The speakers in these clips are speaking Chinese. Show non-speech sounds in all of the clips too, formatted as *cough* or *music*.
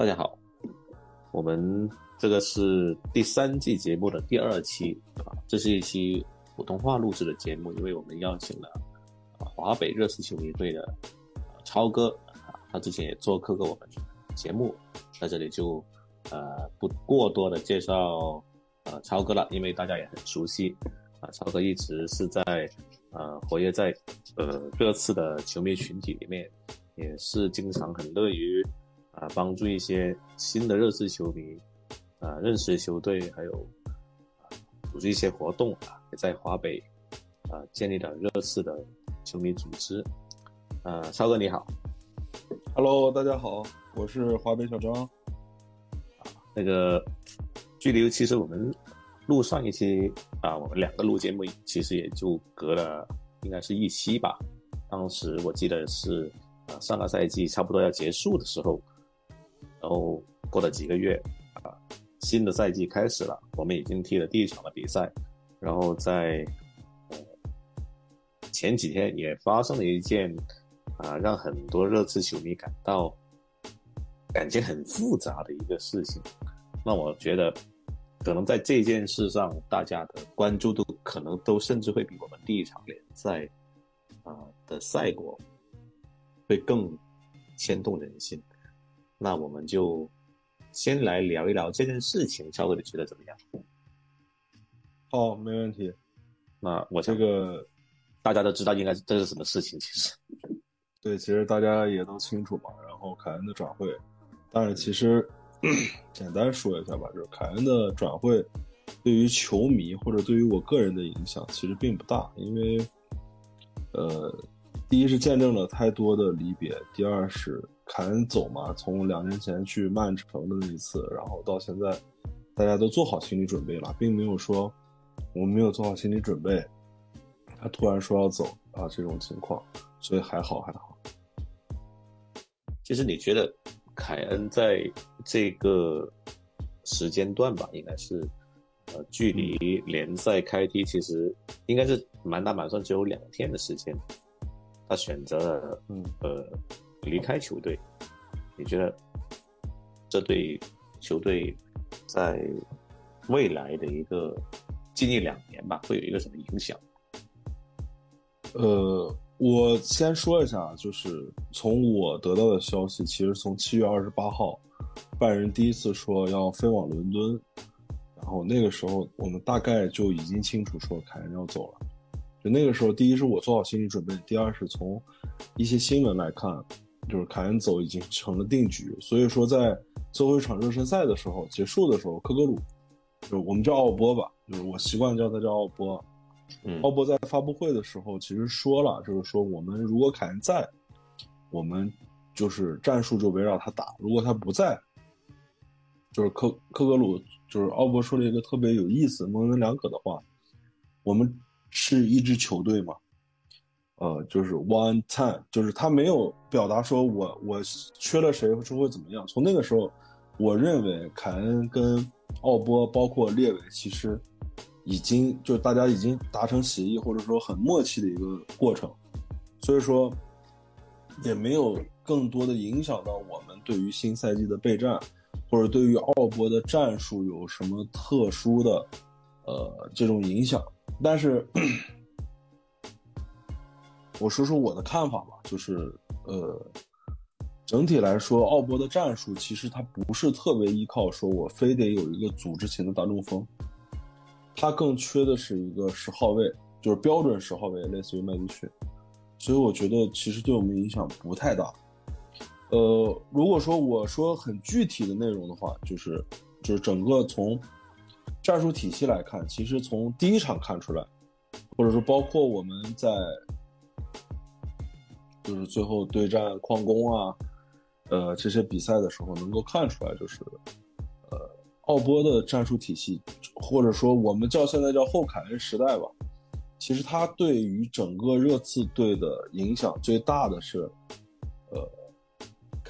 大家好，我们这个是第三季节目的第二期啊，这是一期普通话录制的节目，因为我们邀请了华北热刺球迷队的超哥啊，他之前也做客过我们节目，在这里就呃不过多的介绍呃超哥了，因为大家也很熟悉啊，超哥一直是在呃活跃在呃热刺的球迷群体里面，也是经常很乐于。啊，帮助一些新的热刺球迷啊认识球队，还有啊组织一些活动啊，也在华北啊建立了热刺的球迷组织。呃，超哥你好，Hello，大家好，我是华北小张。啊，那个距离其实我们录上一期啊，我们两个录节目其实也就隔了应该是一期吧。当时我记得是啊上个赛季差不多要结束的时候。然后过了几个月，啊，新的赛季开始了，我们已经踢了第一场的比赛，然后在前几天也发生了一件啊让很多热刺球迷感到感觉很复杂的一个事情。那我觉得可能在这件事上，大家的关注度可能都甚至会比我们第一场联赛啊的赛果会更牵动人心。那我们就先来聊一聊这件事情，超哥你觉得怎么样？好，没问题。那我这个大家都知道应该是这是什么事情，其实对，其实大家也都清楚嘛。然后凯恩的转会，但是其实 *clears throat* 简单说一下吧，就是凯恩的转会对于球迷或者对于我个人的影响其实并不大，因为呃，第一是见证了太多的离别，第二是。凯恩走嘛，从两年前去曼城的那一次，然后到现在，大家都做好心理准备了，并没有说我们没有做好心理准备，他突然说要走啊这种情况，所以还好还好。其实你觉得凯恩在这个时间段吧，应该是呃距离联赛开踢其实应该是满打满算只有两天的时间，他选择了嗯呃。离开球队，你觉得这对球队在未来的一个近一两年吧，会有一个什么影响？呃，我先说一下，就是从我得到的消息，其实从七月二十八号，拜仁第一次说要飞往伦敦，然后那个时候我们大概就已经清楚说凯恩要走了。就那个时候，第一是我做好心理准备，第二是从一些新闻来看。就是凯恩走已经成了定局，所以说在最后一场热身赛的时候结束的时候，科格鲁，就我们叫奥波吧，就是我习惯叫他叫奥波。嗯，奥波在发布会的时候其实说了，就是说我们如果凯恩在，我们就是战术就围绕他打；如果他不在，就是科科格鲁，就是奥波说了一个特别有意思、模棱两可的话：我们是一支球队嘛。呃，就是 one time，就是他没有表达说我我缺了谁之后会怎么样。从那个时候，我认为凯恩跟奥波包括列维其实已经就大家已经达成协议或者说很默契的一个过程，所以说也没有更多的影响到我们对于新赛季的备战，或者对于奥波的战术有什么特殊的呃这种影响，但是。我说说我的看法吧，就是，呃，整体来说，奥波的战术其实他不是特别依靠说我非得有一个组织型的大中锋，他更缺的是一个十号位，就是标准十号位，类似于麦迪逊，所以我觉得其实对我们影响不太大。呃，如果说我说很具体的内容的话，就是就是整个从战术体系来看，其实从第一场看出来，或者说包括我们在。就是最后对战矿工啊，呃，这些比赛的时候能够看出来，就是，呃，奥波的战术体系，或者说我们叫现在叫后凯恩时代吧，其实他对于整个热刺队的影响最大的是，呃，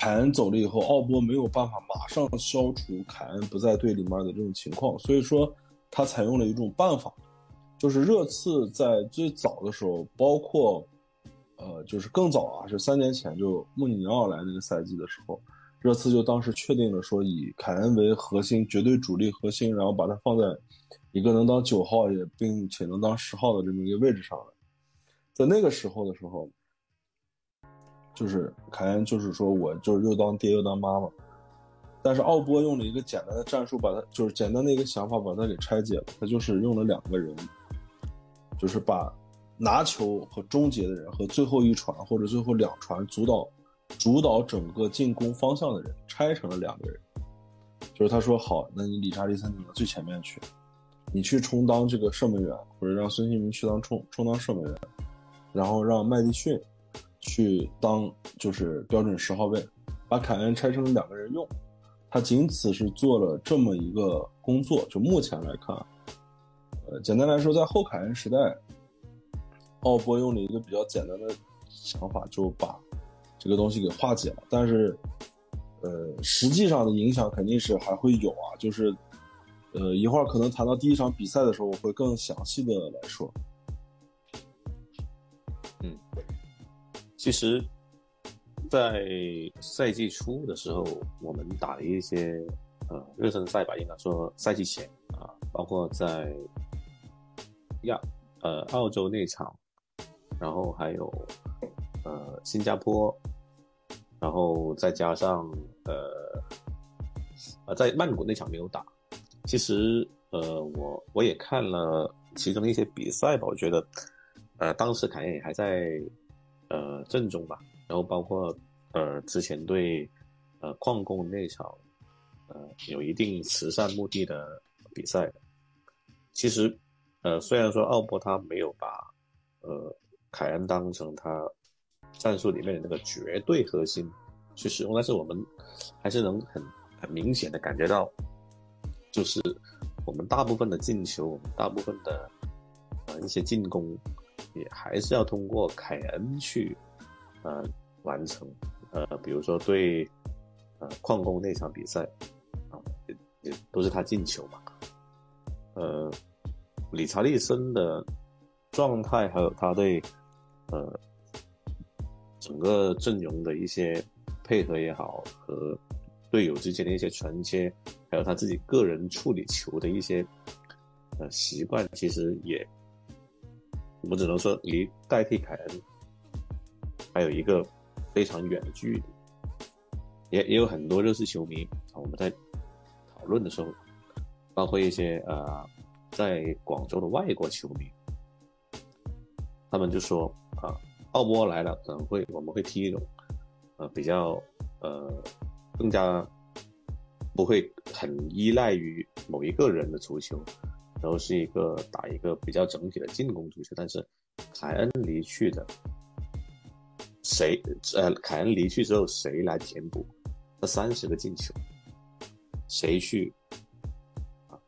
凯恩走了以后，奥波没有办法马上消除凯恩不在队里面的这种情况，所以说他采用了一种办法，就是热刺在最早的时候，包括。呃，就是更早啊，是三年前就穆里尼奥来那个赛季的时候，热刺就当时确定了说以凯恩为核心，绝对主力核心，然后把他放在一个能当九号也并且能当十号的这么一个位置上来。在那个时候的时候，就是凯恩就是说我就是又当爹又当妈妈，但是奥波用了一个简单的战术，把他就是简单的一个想法把他给拆解了，他就是用了两个人，就是把拿球和终结的人和最后一传或者最后两传主导。主导整个进攻方向的人拆成了两个人，就是他说好，那你理查利森你到最前面去，你去充当这个射门员，或者让孙兴民去当充充当射门员，然后让麦迪逊去当就是标准十号位，把凯恩拆成两个人用，他仅此是做了这么一个工作。就目前来看，呃，简单来说，在后凯恩时代，奥波用了一个比较简单的想法，就把。这个东西给化解了，但是，呃，实际上的影响肯定是还会有啊。就是，呃，一会儿可能谈到第一场比赛的时候，我会更详细的来说。嗯，其实，在赛季初的时候，我们打了一些呃热身赛吧，应该说赛季前啊，包括在亚呃澳洲那场，然后还有呃新加坡。然后再加上呃，呃，在曼谷那场没有打，其实呃，我我也看了其中一些比赛吧，我觉得，呃，当时凯恩也还在呃正中吧，然后包括呃之前对呃矿工那场呃有一定慈善目的的比赛，其实呃虽然说奥博他没有把呃凯恩当成他。战术里面的那个绝对核心去使用，但是我们还是能很很明显的感觉到，就是我们大部分的进球，我们大部分的呃一些进攻，也还是要通过凯恩去呃完成。呃，比如说对呃矿工那场比赛啊，也也都是他进球嘛。呃，理查利森的状态还有他对呃。整个阵容的一些配合也好，和队友之间的一些传接，还有他自己个人处理球的一些呃习惯，其实也，我们只能说离代替凯恩还有一个非常远的距离。也也有很多热刺球迷啊，我们在讨论的时候，包括一些呃在广州的外国球迷，他们就说啊。奥波来了，可能会我们会踢一种，呃，比较呃更加不会很依赖于某一个人的足球，然后是一个打一个比较整体的进攻足球。但是凯恩离去的，谁呃凯恩离去之后谁来填补这三十个进球？谁去啊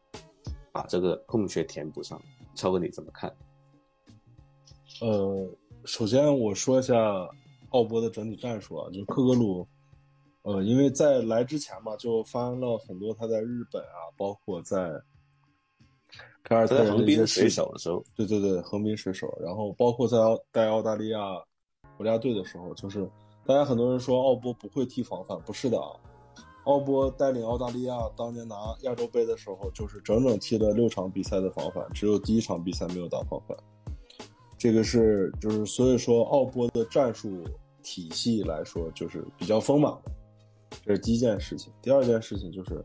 把这个空缺填补上？超哥你怎么看？呃。首先我说一下奥波的整体战术啊，就是克格鲁，呃，因为在来之前嘛，就发生了很多他在日本啊，包括在凯尔特人一些水手的时候，对对对，横滨水手，然后包括在带澳大利亚国家队的时候，就是大家很多人说奥波不会踢防反，不是的啊，奥波带领澳大利亚当年拿亚洲杯的时候，就是整整踢了六场比赛的防反，只有第一场比赛没有打防反。这个是就是所以说奥波的战术体系来说就是比较丰满的，这是第一件事情。第二件事情就是，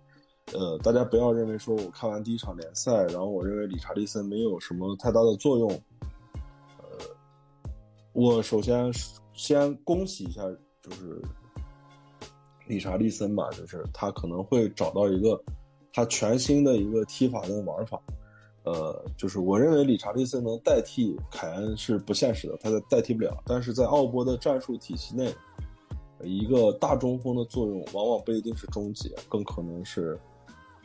呃，大家不要认为说我看完第一场联赛，然后我认为理查利森没有什么太大的作用。呃，我首先先恭喜一下，就是理查利森吧，就是他可能会找到一个他全新的一个踢法跟玩法。呃，就是我认为理查利森能代替凯恩是不现实的，他代替不了。但是在奥波的战术体系内，一个大中锋的作用往往不一定是终结，更可能是，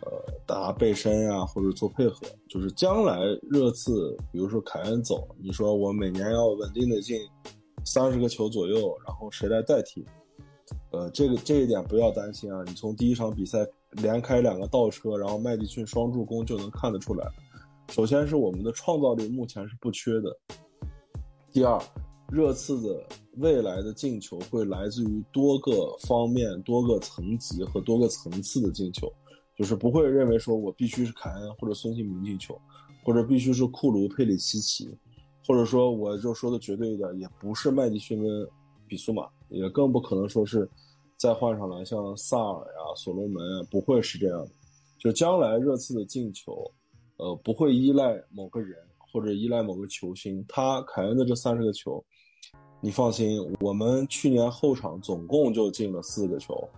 呃，打背身啊，或者做配合。就是将来热刺，比如说凯恩走，你说我每年要稳定的进三十个球左右，然后谁来代替？呃，这个这一点不要担心啊，你从第一场比赛连开两个倒车，然后麦迪逊双助攻就能看得出来。首先是我们的创造力目前是不缺的。第二，热刺的未来的进球会来自于多个方面、多个层级和多个层次的进球，就是不会认为说我必须是凯恩或者孙兴民进球，或者必须是库卢、佩里西奇，或者说我就说的绝对一点，也不是麦迪逊跟比苏马，也更不可能说是再换上来像萨尔呀、所罗门啊，不会是这样的。就将来热刺的进球，呃，不会依赖某个人或者依赖某个球星，他凯恩的这三十个球。你放心，我们去年后场总共就进了四个球，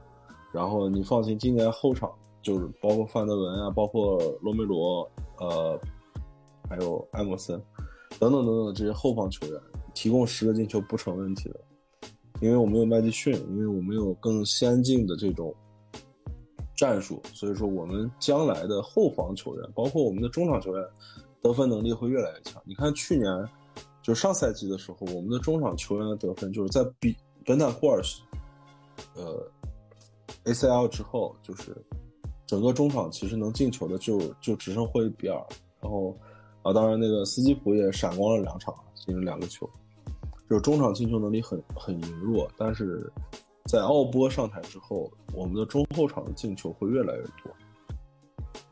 然后你放心，今年后场就是包括范德文啊，包括罗梅罗，呃，还有埃默森，等等等等这些后防球员，提供十个进球不成问题的，因为我们有麦迪逊，因为我们有更先进的这种战术，所以说我们将来的后防球员，包括我们的中场球员，得分能力会越来越强。你看去年。就上赛季的时候，我们的中场球员的得分就是在比本坦库尔，呃，ACL 之后，就是整个中场其实能进球的就就只剩霍比尔，然后啊，当然那个斯基普也闪光了两场，进了两个球，就是中场进球能力很很羸弱，但是在奥波上台之后，我们的中后场的进球会越来越多，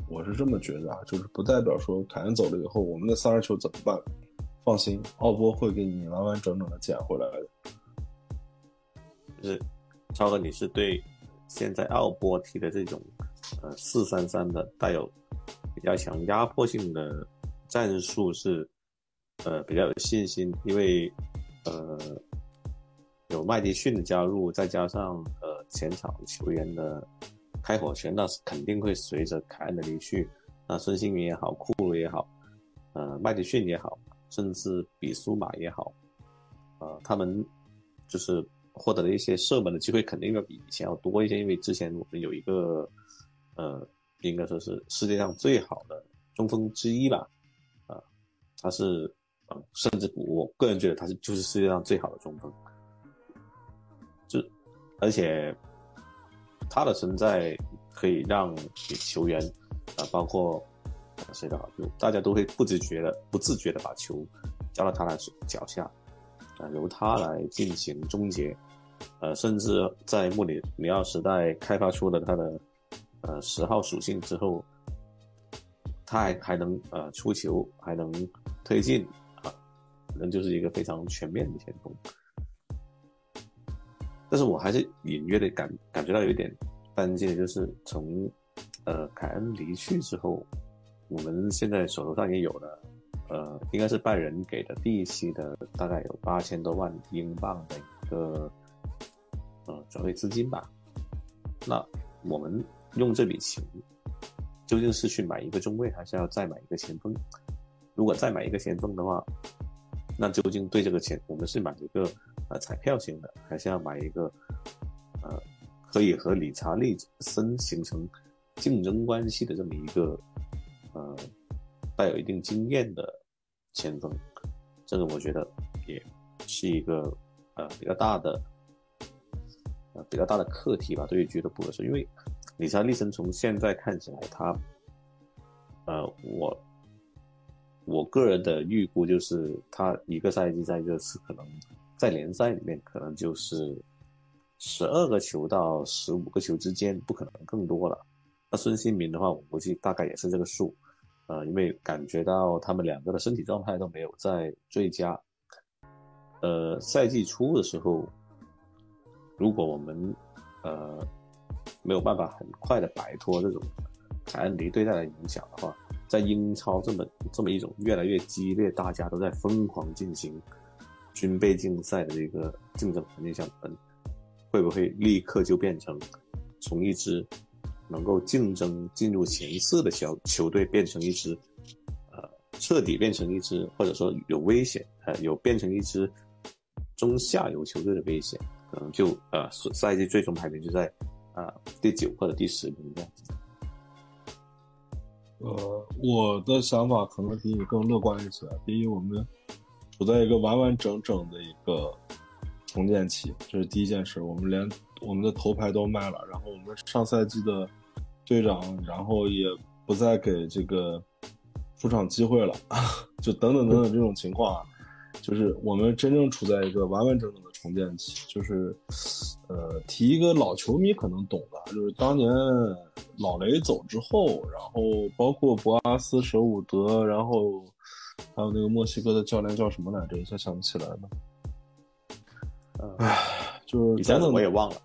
我是这么觉得啊，就是不代表说凯恩走了以后，我们的三十球怎么办？放心，奥波会给你完完整整的捡回来的。就是超哥，你是对现在奥波踢的这种呃四三三的带有比较强压迫性的战术是呃比较有信心，因为呃有麦迪逊的加入，再加上呃前场球员的开火权，那是肯定会随着凯恩的离去，那孙兴民也好，库鲁也好，呃麦迪逊也好。甚至比苏马也好，呃，他们就是获得的一些射门的机会，肯定要比以前要多一些。因为之前我们有一个，呃，应该说是世界上最好的中锋之一吧，啊，他是，呃，甚至我个人觉得他是就是世界上最好的中锋，就而且他的存在可以让球员，啊，包括。谁的好就大家都会不自觉的、不自觉的把球交到他的脚下，啊，由他来进行终结，呃，甚至在穆里尼奥时代开发出了他的呃十号属性之后，他还还能呃出球，还能推进啊，可能就是一个非常全面的前锋。但是我还是隐约的感感觉到有一点担心的就是从呃凯恩离去之后。我们现在手头上也有了，呃，应该是拜仁给的第一期的，大概有八千多万英镑的一个呃转会资金吧。那我们用这笔钱，究竟是去买一个中卫，还是要再买一个前锋？如果再买一个前锋的话，那究竟对这个钱，我们是买一个呃彩票型的，还是要买一个呃可以和理查利森形成竞争关系的这么一个？呃，带有一定经验的前锋，这个我觉得也是一个呃比较大的呃比较大的课题吧。对于俱乐部来说，因为理查利森从现在看起来，他呃我我个人的预估就是他一个赛季在热刺可能在联赛里面可能就是十二个球到十五个球之间，不可能更多了。那孙兴民的话，我估计大概也是这个数。呃，因为感觉到他们两个的身体状态都没有在最佳。呃，赛季初的时候，如果我们呃没有办法很快的摆脱这种凯恩离队带来的影响的话，在英超这么这么一种越来越激烈，大家都在疯狂进行军备竞赛的这个竞争环境下，我们会不会立刻就变成从一支？能够竞争进入前四的小球队变成一支，呃，彻底变成一支，或者说有危险，呃，有变成一支中下游球队的危险，可能就呃赛季最终排名就在啊第九或者第十名这样子。呃，我的想法可能比你更乐观一些。第一，我们处在一个完完整整的一个重建期，这是第一件事。我们连我们的头牌都卖了，然后我们上赛季的。队长，然后也不再给这个出场机会了，*laughs* 就等等等等这种情况啊，就是我们真正处在一个完完整整的重建起。就是，呃，提一个老球迷可能懂的，就是当年老雷走之后，然后包括博阿斯、舍伍德，然后还有那个墨西哥的教练叫什么来着？一下想不起来了。唉，就是一下子我也忘了。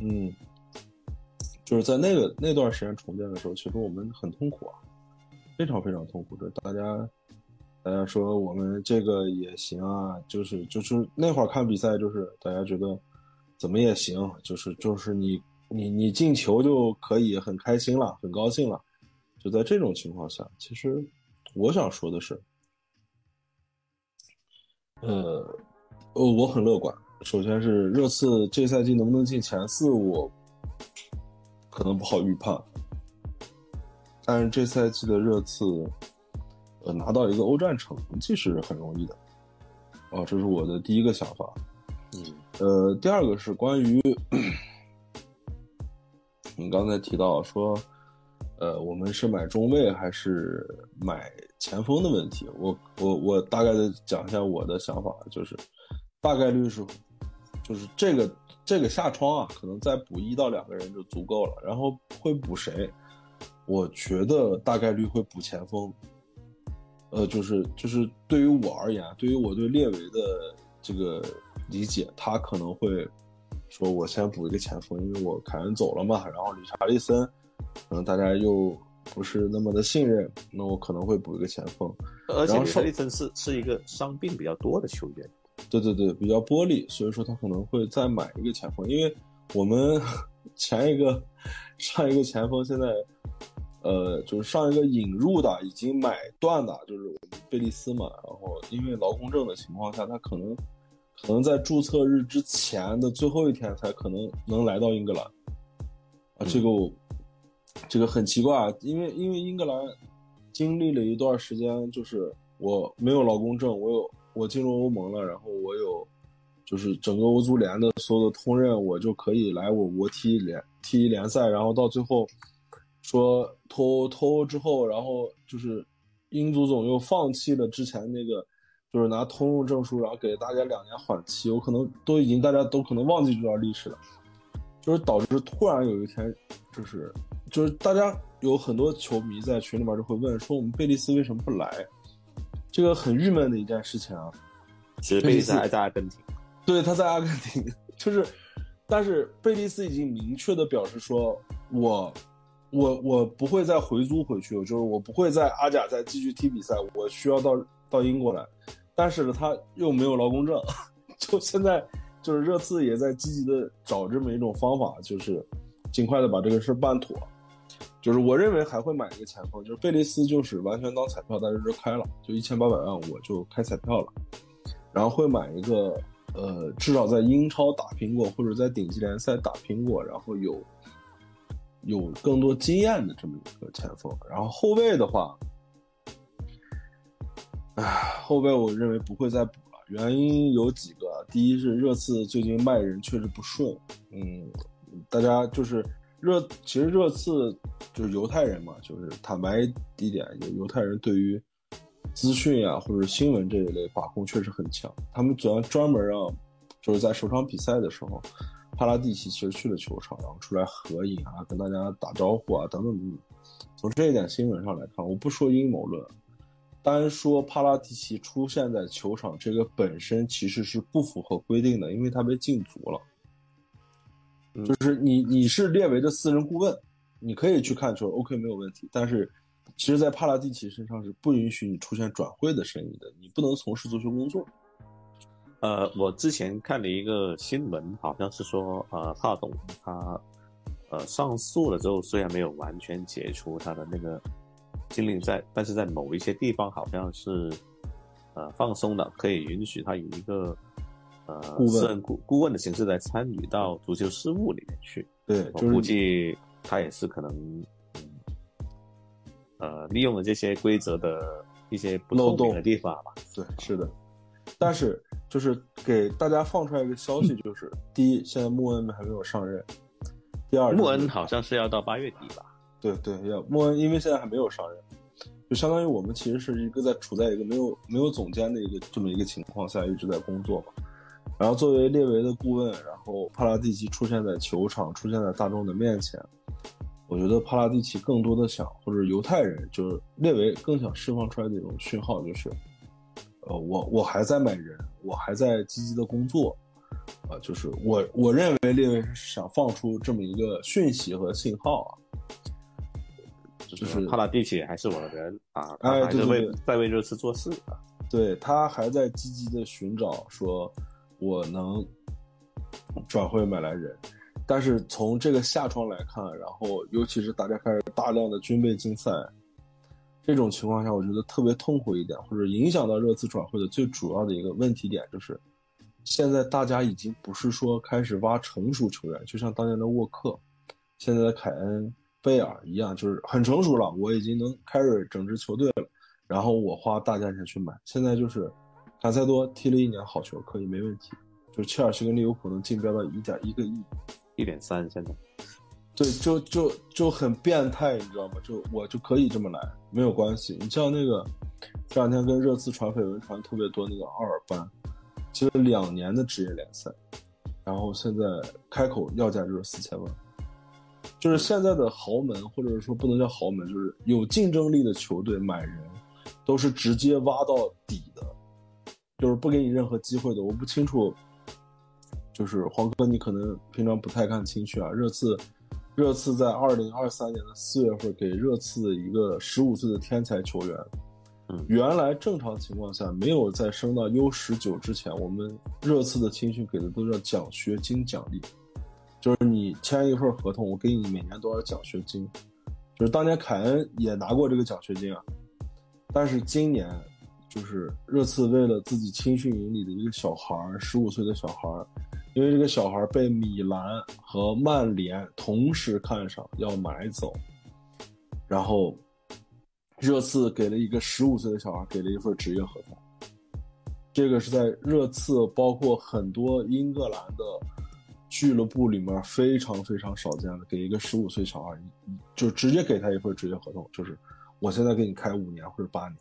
嗯，就是在那个那段时间重建的时候，其实我们很痛苦啊，非常非常痛苦。就大家。大家说我们这个也行啊，就是就是那会儿看比赛，就是大家觉得怎么也行，就是就是你你你进球就可以很开心了，很高兴了。就在这种情况下，其实我想说的是，呃，哦，我很乐观。首先是热刺这赛季能不能进前四，我可能不好预判，但是这赛季的热刺。呃，拿到一个欧战成绩是很容易的，啊，这是我的第一个想法。嗯，呃，第二个是关于你刚才提到说，呃，我们是买中卫还是买前锋的问题。我我我大概的讲一下我的想法，就是大概率是，就是这个这个下窗啊，可能再补一到两个人就足够了。然后会补谁？我觉得大概率会补前锋。呃，就是就是对于我而言，对于我对列维的这个理解，他可能会说，我先补一个前锋，因为我凯恩走了嘛，然后理查利森，可能大家又不是那么的信任，那我可能会补一个前锋。而且理查利森是是一个伤病比较多的球员，对对对，比较玻璃，所以说他可能会再买一个前锋，因为我们 *laughs* 前一个上一个前锋现在。呃，就是上一个引入的已经买断的，就是贝利斯嘛。然后因为劳工证的情况下，他可能可能在注册日之前的最后一天才可能能来到英格兰。啊，这个我这个很奇怪，因为因为英格兰经历了一段时间，就是我没有劳工证，我有我进入欧盟了，然后我有就是整个欧足联的所有的通认，我就可以来我国踢联踢联赛，然后到最后。说脱欧脱欧之后，然后就是英足总又放弃了之前那个，就是拿通用证书，然后给大家两年缓期，有可能都已经大家都可能忘记这段历史了，就是导致突然有一天，就是就是大家有很多球迷在群里面就会问说，我们贝利斯为什么不来？这个很郁闷的一件事情啊。其实贝利斯还在阿根廷，对，他在阿根廷，就是，但是贝利斯已经明确的表示说，我。我我不会再回租回去，就是我不会在阿甲再继续踢比赛，我需要到到英国来。但是呢，他又没有劳工证，*laughs* 就现在就是热刺也在积极的找这么一种方法，就是尽快的把这个事办妥。就是我认为还会买一个前锋，就是贝利斯，就是完全当彩票，大家就开了，就一千八百万我就开彩票了。然后会买一个，呃，至少在英超打拼过，或者在顶级联赛打拼过，然后有。有更多经验的这么一个前锋，然后后卫的话，唉，后卫我认为不会再补了。原因有几个，第一是热刺最近卖人确实不顺，嗯，大家就是热，其实热刺就是犹太人嘛，就是坦白一点，犹犹太人对于资讯啊或者新闻这一类把控确实很强，他们主要专门让就是在首场比赛的时候。帕拉蒂奇其实去了球场，然后出来合影啊，跟大家打招呼啊，等等等等。从这一点新闻上来看，我不说阴谋论，单说帕拉蒂奇出现在球场这个本身其实是不符合规定的，因为他被禁足了。就是你你是列维的私人顾问，你可以去看球，OK 没有问题。但是，其实，在帕拉蒂奇身上是不允许你出现转会的身影的，你不能从事足球工作。呃，我之前看了一个新闻，好像是说，呃，帕董他，呃，上诉了之后，虽然没有完全解除他的那个禁令在，但是在某一些地方好像是，呃，放松的，可以允许他以一个，呃，私人顾顾问的形式来参与到足球事务里面去。对，我估计他也是可能，呃，利用了这些规则的一些不透明的地方吧。对，是的，但是。就是给大家放出来一个消息，就是第一，现在穆恩还没有上任；第二，穆恩好像是要到八月底吧？对对，要穆恩，因为现在还没有上任。就相当于我们其实是一个在处在一个没有没有总监的一个这么一个情况下一直在工作嘛。然后作为列维的顾问，然后帕拉蒂奇出现在球场，出现在大众的面前，我觉得帕拉蒂奇更多的想，或者犹太人就是列维更想释放出来的一种讯号，就是，呃，我我还在买人，我还在积极的工作，啊，就是我我认为列维是想放出这么一个讯息和信号啊。就是帕拉蒂奇还是我的人啊，他还是为在为热刺做事啊。对他还在积极的寻找，说我能转会买来人，但是从这个下窗来看，然后尤其是大家开始大量的军备竞赛，这种情况下，我觉得特别痛苦一点，或者影响到热刺转会的最主要的一个问题点就是，现在大家已经不是说开始挖成熟球员，就像当年的沃克，现在的凯恩。贝尔一样，就是很成熟了，我已经能 carry 整支球队了，然后我花大价钱去买。现在就是卡塞多踢了一年好球，可以没问题。就是切尔西跟利物浦能竞标到一点一个亿，一点三现在。对，就就就很变态，你知道吗？就我就可以这么来，没有关系。你像那个这两天跟热刺传绯闻传特别多那个奥尔班，其实两年的职业联赛，然后现在开口要价就是四千万。就是现在的豪门，或者说不能叫豪门，就是有竞争力的球队买人，都是直接挖到底的，就是不给你任何机会的。我不清楚，就是黄哥，你可能平常不太看青训啊。热刺，热刺在二零二三年的四月份给热刺的一个十五岁的天才球员，嗯，原来正常情况下没有在升到 U 十九之前，我们热刺的青训给的都叫奖学金奖励。就是你签一份合同，我给你每年多少奖学金？就是当年凯恩也拿过这个奖学金啊。但是今年，就是热刺为了自己青训营里的一个小孩儿，十五岁的小孩儿，因为这个小孩被米兰和曼联同时看上要买走，然后热刺给了一个十五岁的小孩给了一份职业合同。这个是在热刺，包括很多英格兰的。俱乐部里面非常非常少见的，给一个十五岁小孩，就直接给他一份职业合同，就是我现在给你开五年或者八年，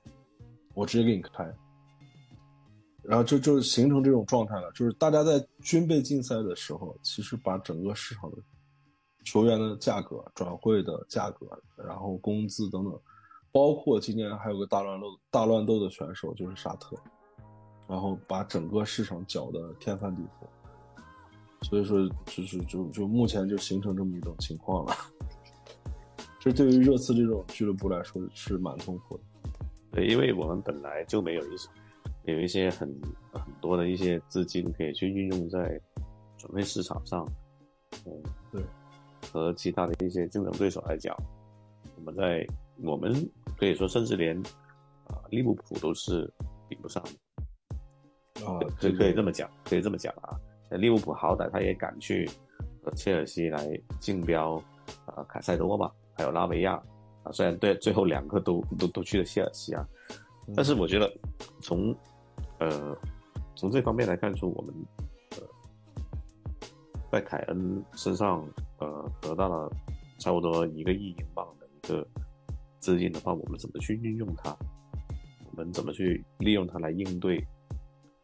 我直接给你开，然后就就形成这种状态了。就是大家在军备竞赛的时候，其实把整个市场的球员的价格、转会的价格，然后工资等等，包括今年还有个大乱斗、大乱斗的选手就是沙特，然后把整个市场搅得天翻地覆。所以说，就是就就目前就形成这么一种情况了。*laughs* 这对于热刺这种俱乐部来说是蛮痛苦的。对，因为我们本来就没有一些有一些很很多的一些资金可以去运用在转会市场上。嗯，对。和其他的一些竞争对手来讲，我们在我们可以说甚至连啊利物浦都是比不上的。啊，可可以这么讲，可以这么讲啊。利物浦好歹他也敢去和切尔西来竞标，啊，凯塞多嘛，还有拉维亚，啊，虽然对最后两个都都都去了切尔西啊，但是我觉得从呃从这方面来看出，我们呃在凯恩身上呃得到了差不多一个亿英镑的一个资金的话，我们怎么去运用它？我们怎么去利用它来应对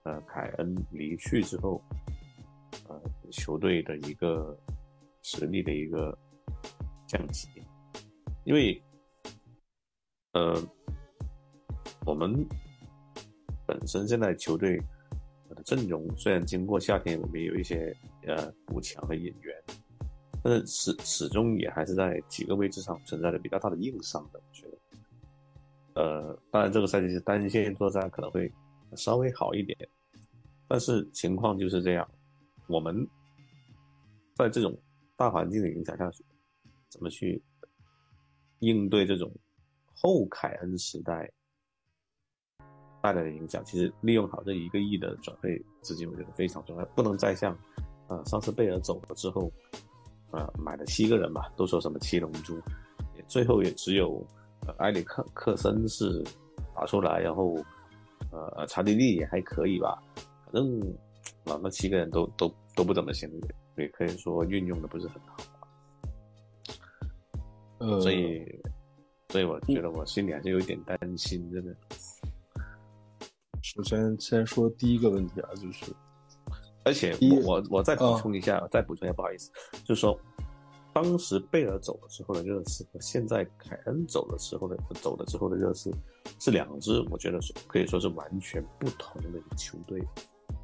呃凯恩离去之后？呃，球队的一个实力的一个降级，因为呃，我们本身现在球队的阵容虽然经过夏天，我们有一些呃补强和引援，但是始始终也还是在几个位置上存在着比较大的硬伤的。我觉得，呃，当然这个赛季是单线作战可能会稍微好一点，但是情况就是这样。我们在这种大环境的影响下去，怎么去应对这种后凯恩时代带来的影响？其实利用好这一个亿的转会资金，我觉得非常重要。不能再像呃上次贝尔走了之后，呃买了七个人吧，都说什么七龙珠，最后也只有埃里克克森是打出来，然后呃查迪利也还可以吧，反正啊那七个人都都。都不怎么行，也可以说运用的不是很好，呃，所以所以我觉得我心里还是有一点担心，真的。首先，先说第一个问题啊，就是，而且我我再补充一下，再补充一下，不好意思，就是说，当时贝尔走了之后的热刺和现在凯恩走了之后的走了之后的热刺是两支，我觉得是可以说是完全不同的一个球队。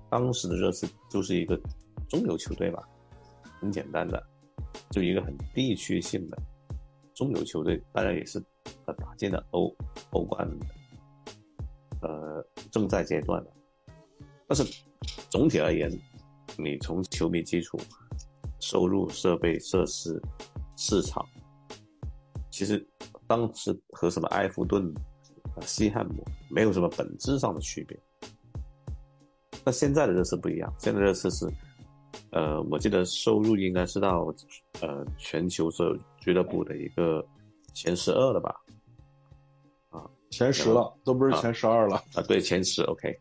当时的热刺就是一个中游球队吧，很简单的，就一个很地区性的中游球队，大家也是呃打进了欧欧冠。呃，正在阶段的，但是总体而言，你从球迷基础、收入、设备、设施、市场，其实当时和什么埃弗顿、西汉姆没有什么本质上的区别。那现在的热刺不一样，现在热刺是，呃，我记得收入应该是到呃全球所有俱乐部的一个前十二了吧。前十了，都不是前十二了 *laughs* 啊！对，前十，OK。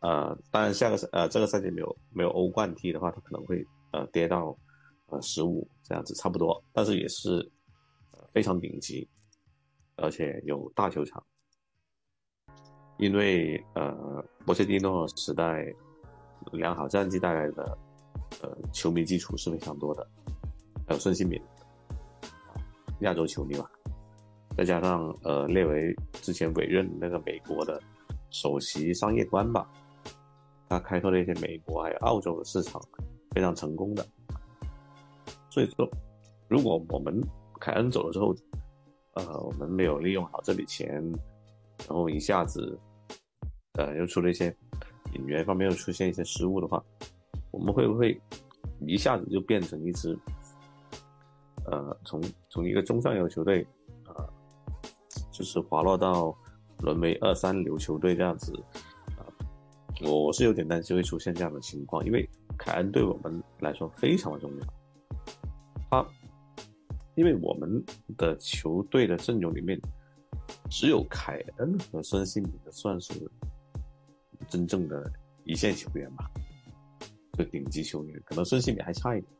呃，当然下个赛呃这个赛季没有没有欧冠踢的话，他可能会呃跌到呃十五这样子，差不多。但是也是非常顶级，而且有大球场。因为呃，波切蒂诺时代良好战绩带来的呃球迷基础是非常多的，还有孙兴敏，亚洲球迷嘛。再加上呃，列为之前委任那个美国的首席商业官吧，他开拓了一些美国还有澳洲的市场，非常成功的。所以说，如果我们凯恩走了之后，呃，我们没有利用好这笔钱，然后一下子，呃，又出了一些引援方面又出现一些失误的话，我们会不会一下子就变成一支，呃，从从一个中上游球队？就是滑落到沦为二三流球队这样子，啊，我是有点担心会出现这样的情况，因为凯恩对我们来说非常的重要。他，因为我们的球队的阵容里面只有凯恩和孙兴慜的算是真正的一线球员吧，就顶级球员，可能孙兴慜还差一点。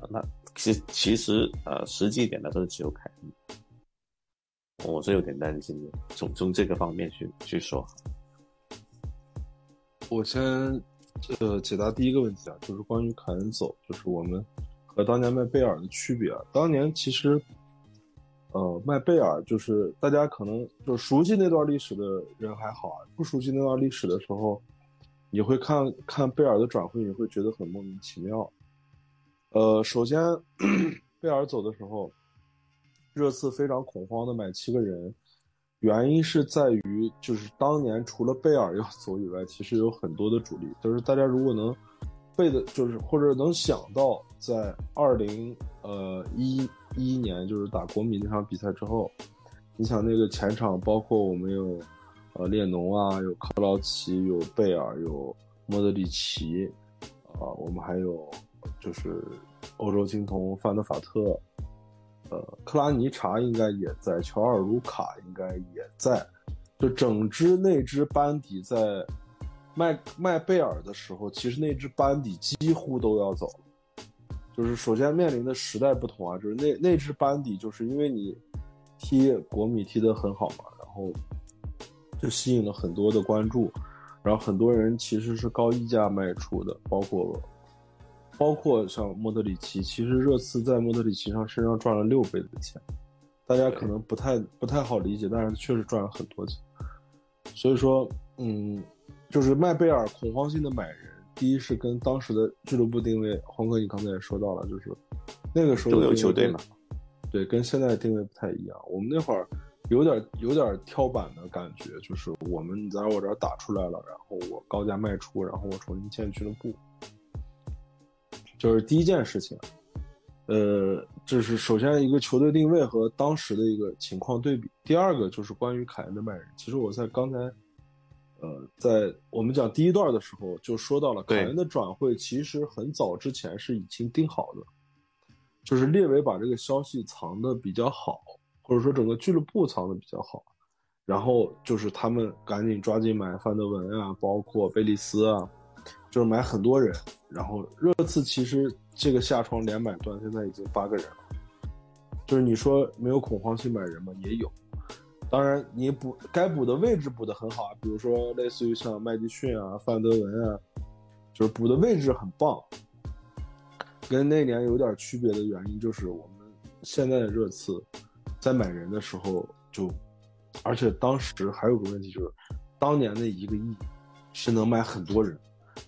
啊，那其其实呃，实际一点来说只有凯恩。我是有点担心的，从从这个方面去去说。我先呃解答第一个问题啊，就是关于凯恩走，就是我们和当年卖贝尔的区别啊。当年其实呃卖贝尔，就是大家可能就熟悉那段历史的人还好啊，不熟悉那段历史的时候，你会看看贝尔的转会，你会觉得很莫名其妙。呃，首先 *coughs* 贝尔走的时候。热刺非常恐慌的买七个人，原因是在于，就是当年除了贝尔要走以外，其实有很多的主力。就是大家如果能背的，就是或者能想到，在二零呃一一年，就是打国米那场比赛之后，你想那个前场，包括我们有呃列侬啊，有克劳奇，有贝尔，有莫德里奇，啊，我们还有就是欧洲金童范德法特。呃，克拉尼查应该也在，乔尔卢卡应该也在，就整支那支班底在麦麦贝尔的时候，其实那支班底几乎都要走了。就是首先面临的时代不同啊，就是那那支班底就是因为你踢国米踢得很好嘛，然后就吸引了很多的关注，然后很多人其实是高溢价卖出的，包括。包括像莫德里奇，其实热刺在莫德里奇上身上赚了六倍的钱，大家可能不太不太好理解，但是确实赚了很多钱。所以说，嗯，就是麦贝尔恐慌性的买人，第一是跟当时的俱乐部定位，黄哥你刚才也说到了，就是那个时候有球队嘛，对，跟现在的定位不太一样。我们那会儿有点有点跳板的感觉，就是我们在我这儿打出来了，然后我高价卖出，然后我重新建俱乐部。就是第一件事情，呃，这是首先一个球队定位和当时的一个情况对比。第二个就是关于凯恩的卖人，其实我在刚才，呃，在我们讲第一段的时候就说到了，凯恩的转会其实很早之前是已经定好的，就是列维把这个消息藏的比较好，或者说整个俱乐部藏的比较好，然后就是他们赶紧抓紧买范德文啊，包括贝利斯啊。就是买很多人，然后热刺其实这个下窗连买断现在已经八个人了，就是你说没有恐慌性买人吗？也有，当然，你补该补的位置补的很好啊，比如说类似于像麦迪逊啊、范德文啊，就是补的位置很棒。跟那年有点区别的原因就是我们现在的热刺在买人的时候就，而且当时还有个问题就是，当年的一个亿是能买很多人，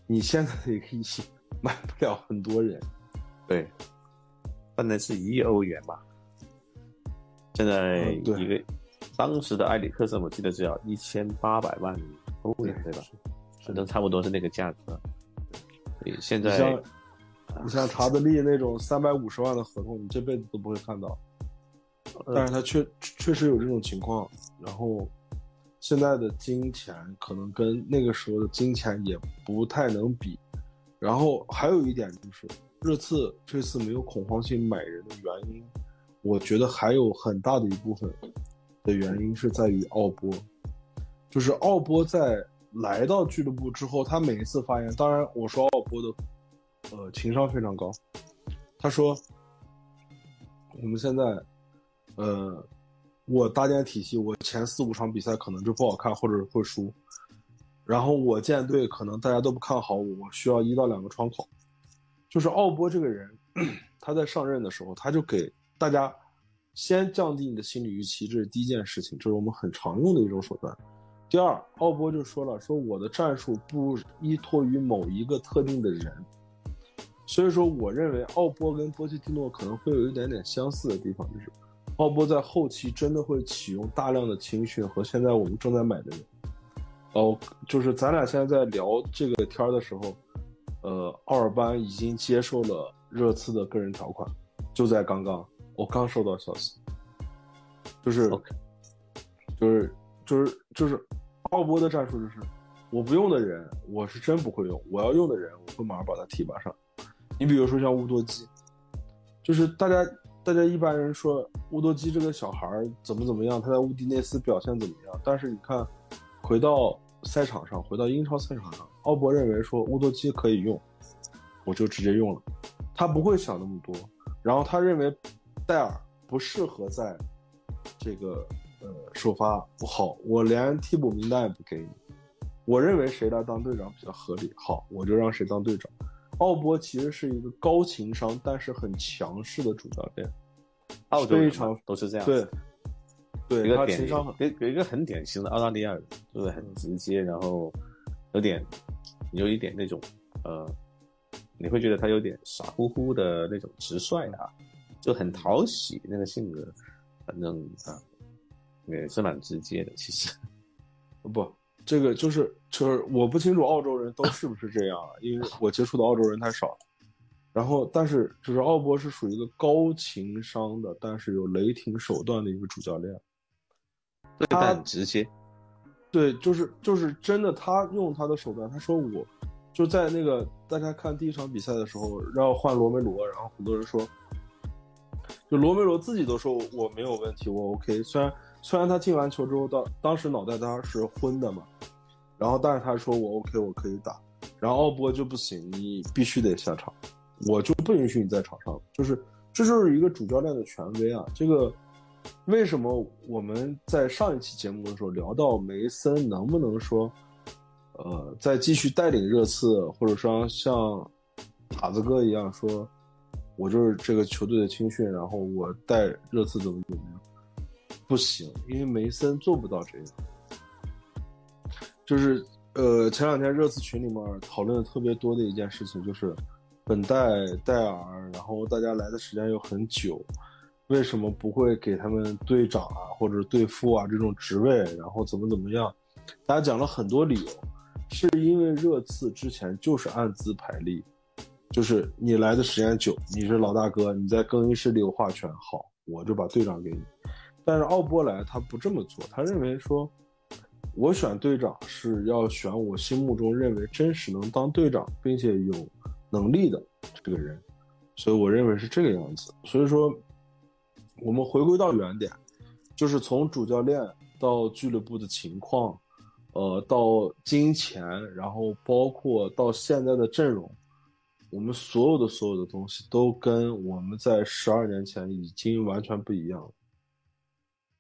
你现在的一个亿买不了很多人。对，本来是一亿欧元吧，现在一个。当时的埃里克森，我记得只要一千八百万欧元，对吧？反正差不多是那个价格。对，现在你像你像查德利那种三百五十万的合同，你这辈子都不会看到。但是他确确实有这种情况。然后现在的金钱可能跟那个时候的金钱也不太能比。然后还有一点就是，热刺这次没有恐慌性买人的原因，我觉得还有很大的一部分。的原因是在于奥波，就是奥波在来到俱乐部之后，他每一次发言，当然我说奥波的，呃，情商非常高。他说，我们现在，呃，我搭建体系，我前四五场比赛可能就不好看或者会输，然后我建队可能大家都不看好我，我需要一到两个窗口。就是奥波这个人，他在上任的时候，他就给大家。先降低你的心理预期，这是第一件事情，这是我们很常用的一种手段。第二，奥波就说了，说我的战术不依托于某一个特定的人，所以说我认为奥波跟波切蒂诺可能会有一点点相似的地方，就是奥波在后期真的会启用大量的青训和现在我们正在买的人。哦，就是咱俩现在在聊这个天的时候，呃，奥尔班已经接受了热刺的个人条款，就在刚刚。我刚收到消息，就是，就是就是就是奥波的战术就是，我不用的人我是真不会用，我要用的人我会马上把他提拔上。你比如说像乌多基，就是大家大家一般人说乌多基这个小孩怎么怎么样，他在乌迪内斯表现怎么样，但是你看回到赛场上，回到英超赛场上，奥博认为说乌多基可以用，我就直接用了，他不会想那么多，然后他认为。戴尔不适合在，这个呃首发不好，我连替补名单也不给你。我认为谁来当队长比较合理，好，我就让谁当队长。奥波其实是一个高情商但是很强势的主教练，澳洲非常都是这样。对，对，一个情商有有一个很典型的澳大利亚人，就是很直接，然后有点有一点那种呃，你会觉得他有点傻乎乎的那种直率啊。就很讨喜那个性格，反正啊，也是蛮直接的。其实，*laughs* 不，这个就是就是我不清楚澳洲人都是不是这样，因为我接触的澳洲人太少。然后，但是就是奥博是属于一个高情商的，但是有雷霆手段的一个主教练。他很直接。对，就是就是真的，他用他的手段，他说我就在那个大家看第一场比赛的时候，要换罗梅罗，然后很多人说。就罗梅罗自己都说我没有问题，我 OK。虽然虽然他进完球之后，当当时脑袋他是昏的嘛，然后但是他说我 OK，我可以打。然后奥波就不行，你必须得下场，我就不允许你在场上。就是这就是一个主教练的权威啊。这个为什么我们在上一期节目的时候聊到梅森能不能说，呃，再继续带领热刺，或者说像塔子哥一样说。我就是这个球队的青训，然后我带热刺怎么怎么样，不行，因为梅森做不到这样。就是呃，前两天热刺群里面讨论的特别多的一件事情，就是本代戴尔，然后大家来的时间又很久，为什么不会给他们队长啊或者队副啊这种职位？然后怎么怎么样？大家讲了很多理由，是因为热刺之前就是按资排例。就是你来的时间久，你是老大哥，你在更衣室里有话权，好，我就把队长给你。但是奥波莱他不这么做，他认为说，我选队长是要选我心目中认为真实能当队长并且有能力的这个人，所以我认为是这个样子。所以说，我们回归到原点，就是从主教练到俱乐部的情况，呃，到金钱，然后包括到现在的阵容。我们所有的所有的东西都跟我们在十二年前已经完全不一样了。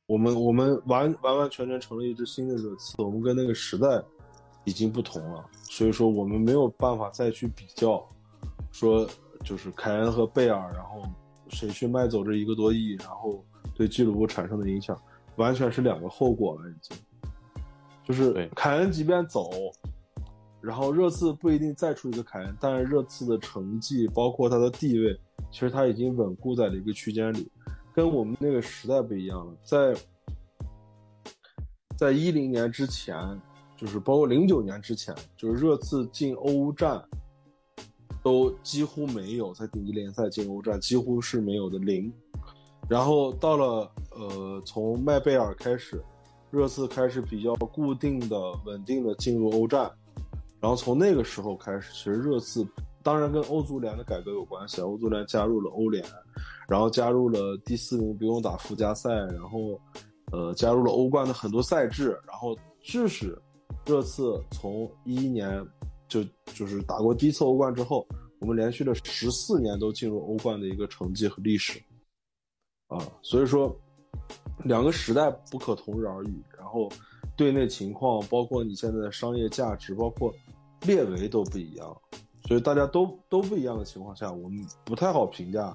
我们我们完完完全全成了一支新的热刺，我们跟那个时代已经不同了，所以说我们没有办法再去比较，说就是凯恩和贝尔，然后谁去卖走这一个多亿，然后对俱乐部产生的影响，完全是两个后果了，已经。就是凯恩即便走，然后热刺不一定再出一个凯恩，但是热刺的成绩包括他的地位，其实他已经稳固在了一个区间里。跟我们那个时代不一样了，在在一零年之前，就是包括零九年之前，就是热刺进欧战都几乎没有，在顶级联赛进欧战几乎是没有的零。然后到了呃，从麦贝尔开始，热刺开始比较固定的、稳定的进入欧战。然后从那个时候开始，其实热刺当然跟欧足联的改革有关系，欧足联加入了欧联。然后加入了第四名不用打附加赛，然后，呃，加入了欧冠的很多赛制，然后致使热刺从一一年就就是打过第一次欧冠之后，我们连续的十四年都进入欧冠的一个成绩和历史，啊，所以说两个时代不可同日而语，然后队内情况，包括你现在的商业价值，包括列维都不一样，所以大家都都不一样的情况下，我们不太好评价。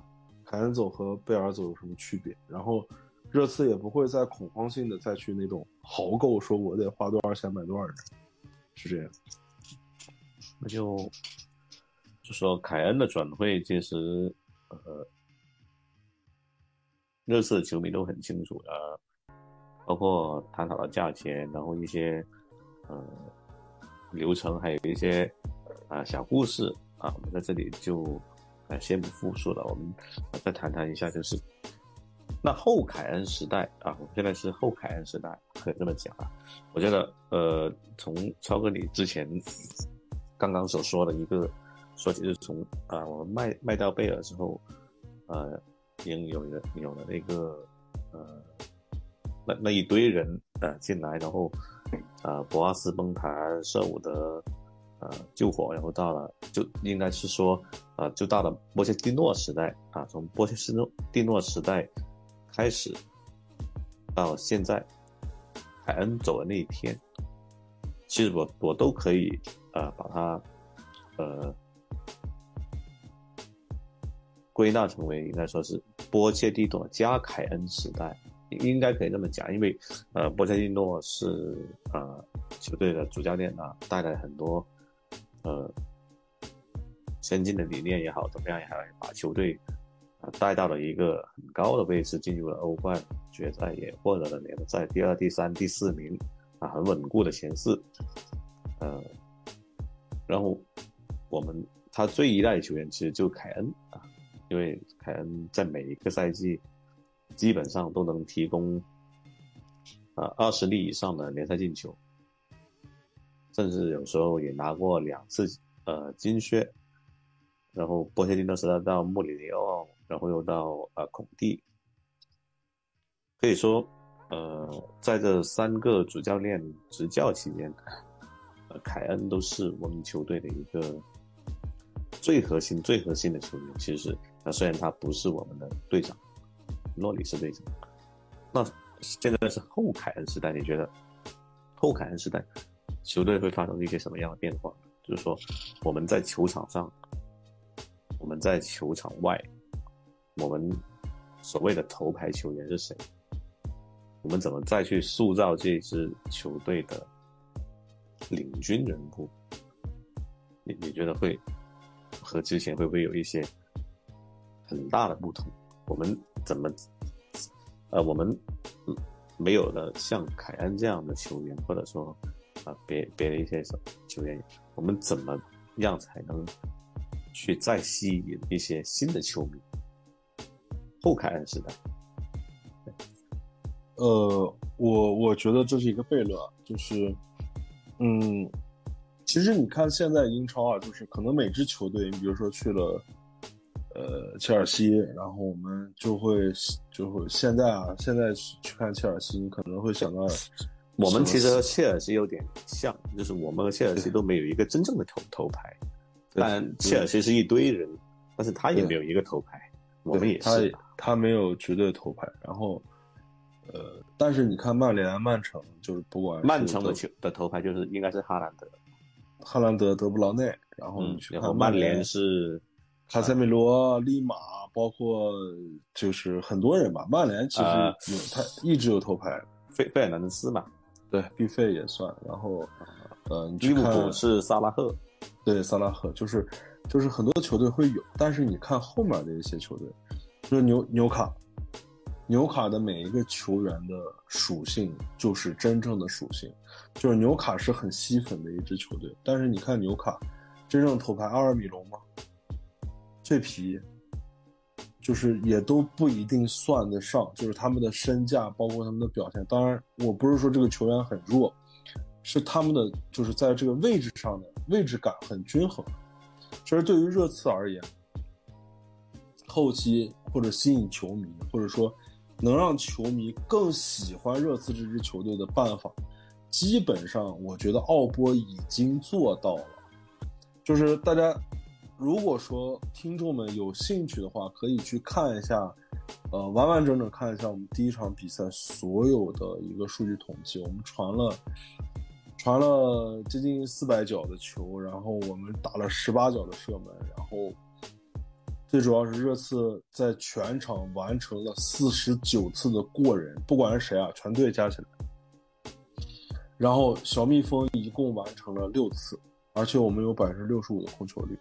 凯恩走和贝尔走有什么区别？然后，热刺也不会再恐慌性的再去那种豪购，说我得花多少钱买多少人，是这样。那就就说凯恩的转会，其实呃，热刺的球迷都很清楚的，包括探讨的价钱，然后一些呃流程，还有一些啊小故事啊，我们在这里就。先不复述了，我们再谈谈一下，就是那后凯恩时代啊，我们现在是后凯恩时代，可以这么讲啊。我觉得，呃，从超哥你之前刚刚所说的一个说起，是从啊，我们卖卖掉贝尔之后，呃，已经有了有了那个呃，那那一堆人啊进来，然后啊，博阿斯崩盘，舍伍德。呃，救火，然后到了，就应该是说，呃，就到了波切蒂诺时代啊。从波切蒂诺蒂诺时代开始，到现在，凯恩走的那一天，其实我我都可以呃把它呃归纳成为应该说是波切蒂诺加凯恩时代，应该可以这么讲，因为呃波切蒂诺是呃球队的主教练啊，带来很多。呃，先进的理念也好，怎么样也好，把球队啊带到了一个很高的位置，进入了欧冠决赛，也获得了联赛第二、第三、第四名啊，很稳固的前四。呃，然后我们他最依赖的球员其实就凯恩啊，因为凯恩在每一个赛季基本上都能提供啊二十粒以上的联赛进球。甚至有时候也拿过两次呃金靴，然后波切蒂诺时代到穆里尼奥，然后又到呃孔蒂，可以说呃在这三个主教练执教期间，呃凯恩都是我们球队的一个最核心、最核心的球员。其实那虽然他不是我们的队长，诺里是队长，那现在是后凯恩时代，你觉得后凯恩时代？球队会发生一些什么样的变化？就是说，我们在球场上，我们在球场外，我们所谓的头牌球员是谁？我们怎么再去塑造这支球队的领军人物？你你觉得会和之前会不会有一些很大的不同？我们怎么呃，我们没有了像凯恩这样的球员，或者说？啊，别别的一些球员，我们怎么样才能去再吸引一些新的球迷？后凯恩时代，呃，我我觉得这是一个悖论，就是，嗯，其实你看现在英超啊，就是可能每支球队，你比如说去了，呃，切尔西，然后我们就会就会现在啊，现在去看切尔西，你可能会想到。我们其实和切尔西有点像，就是我们和切尔西都没有一个真正的头头牌，但切尔西是一堆人，但是他也没有一个头牌，我们也是，他他没有绝对头牌。然后，呃，但是你看曼联、曼城，就是不管曼城的球的头牌就是应该是哈兰德，哈兰德、德布劳内，然后嗯你，去然后看曼联联是卡塞米罗、利马，包括就是很多人吧。曼联其实呃有他一直有头牌，费费尔南德斯嘛，对，毕费也算。然后呃，你利物去看浦是萨拉赫，对萨拉赫，就是就是很多球队会有，但是你看后面的一些球队，就是纽纽卡，纽卡的每一个球员的属性就是真正的属性，就是纽卡是很吸粉的一支球队，但是你看纽卡真正头牌阿尔米隆吗？脆皮，就是也都不一定算得上，就是他们的身价，包括他们的表现。当然，我不是说这个球员很弱，是他们的就是在这个位置上的位置感很均衡。其实对于热刺而言，后期或者吸引球迷，或者说能让球迷更喜欢热刺这支球队的办法，基本上我觉得奥波已经做到了。就是大家如果说听众们有兴趣的话，可以去看一下，呃，完完整整看一下我们第一场比赛所有的一个数据统计。我们传了传了接近四百脚的球，然后我们打了十八脚的射门，然后最主要是热刺在全场完成了四十九次的过人，不管是谁啊，全队加起来。然后小蜜蜂一共完成了六次，而且我们有百分之六十五的控球率。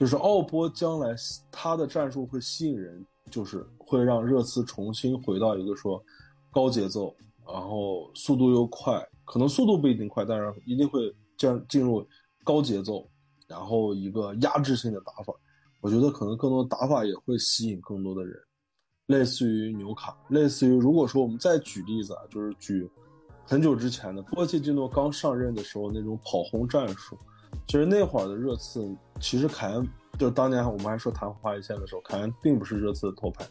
就是奥波将来他的战术会吸引人，就是会让热刺重新回到一个说高节奏，然后速度又快，可能速度不一定快，但是一定会这样进入高节奏，然后一个压制性的打法。我觉得可能更多打法也会吸引更多的人，类似于纽卡，类似于如果说我们再举例子啊，就是举很久之前的波切蒂诺刚上任的时候那种跑轰战术。其实那会儿的热刺，其实凯恩就是当年我们还说昙花一现的时候，凯恩并不是热刺的头牌，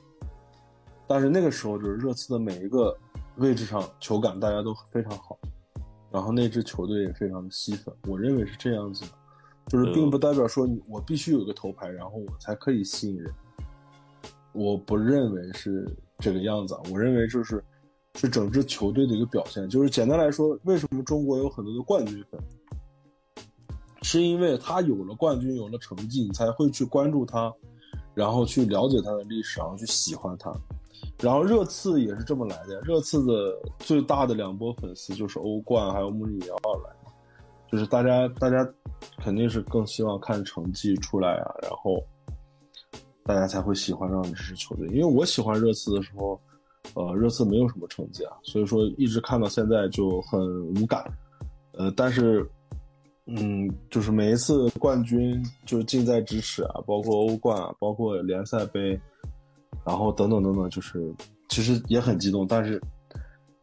但是那个时候就是热刺的每一个位置上球感大家都非常好，然后那支球队也非常的吸粉，我认为是这样子的，就是并不代表说你我必须有个头牌，然后我才可以吸引人，我不认为是这个样子，啊，我认为就是是整支球队的一个表现，就是简单来说，为什么中国有很多的冠军粉？是因为他有了冠军，有了成绩，你才会去关注他，然后去了解他的历史，然后去喜欢他。然后热刺也是这么来的，热刺的最大的两波粉丝就是欧冠还有穆里尼奥来，就是大家大家肯定是更希望看成绩出来啊，然后大家才会喜欢上这支球队。因为我喜欢热刺的时候，呃，热刺没有什么成绩啊，所以说一直看到现在就很无感，呃，但是。嗯，就是每一次冠军就近在咫尺啊，包括欧冠啊，包括联赛杯，然后等等等等，就是其实也很激动，但是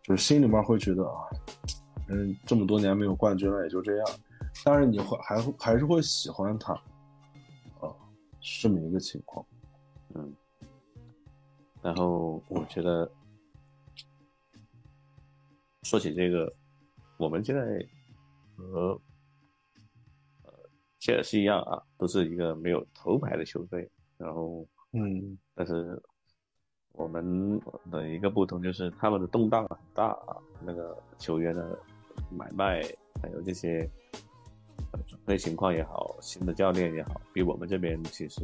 就是心里面会觉得啊，嗯，这么多年没有冠军了，也就这样。但是你会还还是会喜欢他，啊，是这么一个情况。嗯，然后我觉得说起这个，我们现在和切尔西一样啊，都是一个没有头牌的球队。然后，嗯，但是我们的一个不同就是他们的动荡很大啊，那个球员的买卖还有这些呃转会情况也好，新的教练也好，比我们这边其实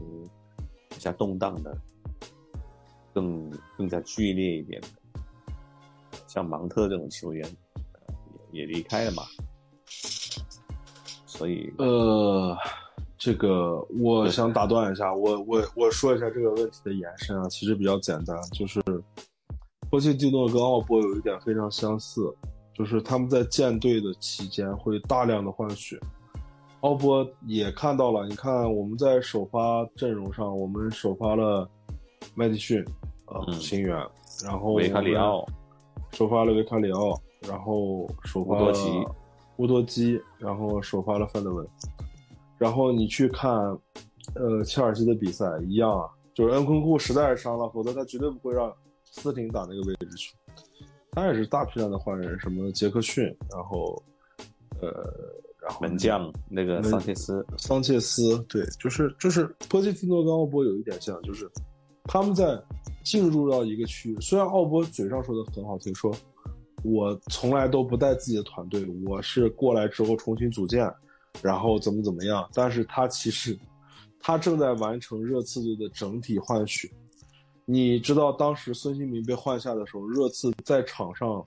比较动荡的更更加剧烈一点的。像芒特这种球员，呃、也也离开了嘛。所以，呃，这个我想打断一下，我我我说一下这个问题的延伸啊，其实比较简单，就是波切蒂诺跟奥波有一点非常相似，就是他们在建队的期间会大量的换血。奥波也看到了，你看我们在首发阵容上，我们首发了麦迪逊，呃，嗯新援，然后维卡里奥首发了维卡里奥，然后首发乌多基，然后首发了范德文，然后你去看，呃，切尔西的比赛一样啊，就是恩昆库实在是伤了，否则他绝对不会让斯廷打那个位置去。他也是大批量的换人，什么杰克逊，然后，呃，然后门将那个桑切斯，桑切斯，对，就是就是波切蒂诺跟奥波有一点像，就是他们在进入到一个区域。虽然奥波嘴上说的很好听，说我从来都不带自己的团队，我是过来之后重新组建，然后怎么怎么样，但是他其实他正在完成热刺队的整体换血。你知道当时孙兴民被换下的时候，热刺在场上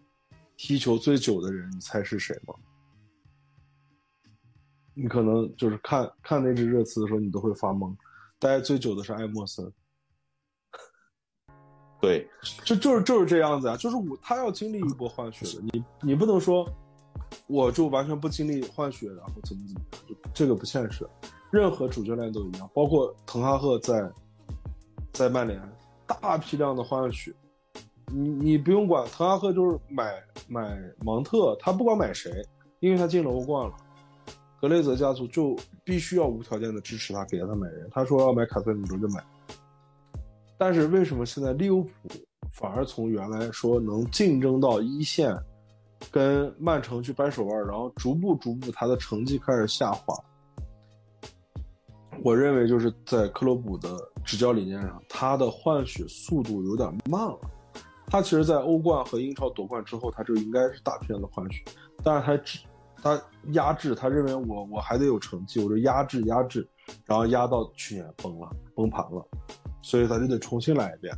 踢球最久的人，你猜是谁吗？你可能就是看看那支热刺的时候，你都会发懵。待最久的是艾默森，对，就就是就是这样子啊，就是我他要经历一波换血的，你你不能说我就完全不经历换血，然后怎么怎么样，就这个不现实。任何主教练都一样，包括滕哈赫在在曼联大批量的换血，你你不用管，滕哈赫就是买买芒特，他不管买谁，因为他进了欧冠了。格雷泽家族就必须要无条件的支持他，给他买人。他说要买卡塞米罗就买。但是为什么现在利物浦反而从原来说能竞争到一线，跟曼城去掰手腕，然后逐步逐步他的成绩开始下滑？我认为就是在克洛普的执教理念上，他的换血速度有点慢了。他其实，在欧冠和英超夺冠之后，他就应该是大批量的换血，但是他只。他压制，他认为我我还得有成绩，我就压制压制，然后压到去年崩了崩盘了，所以他就得重新来一遍。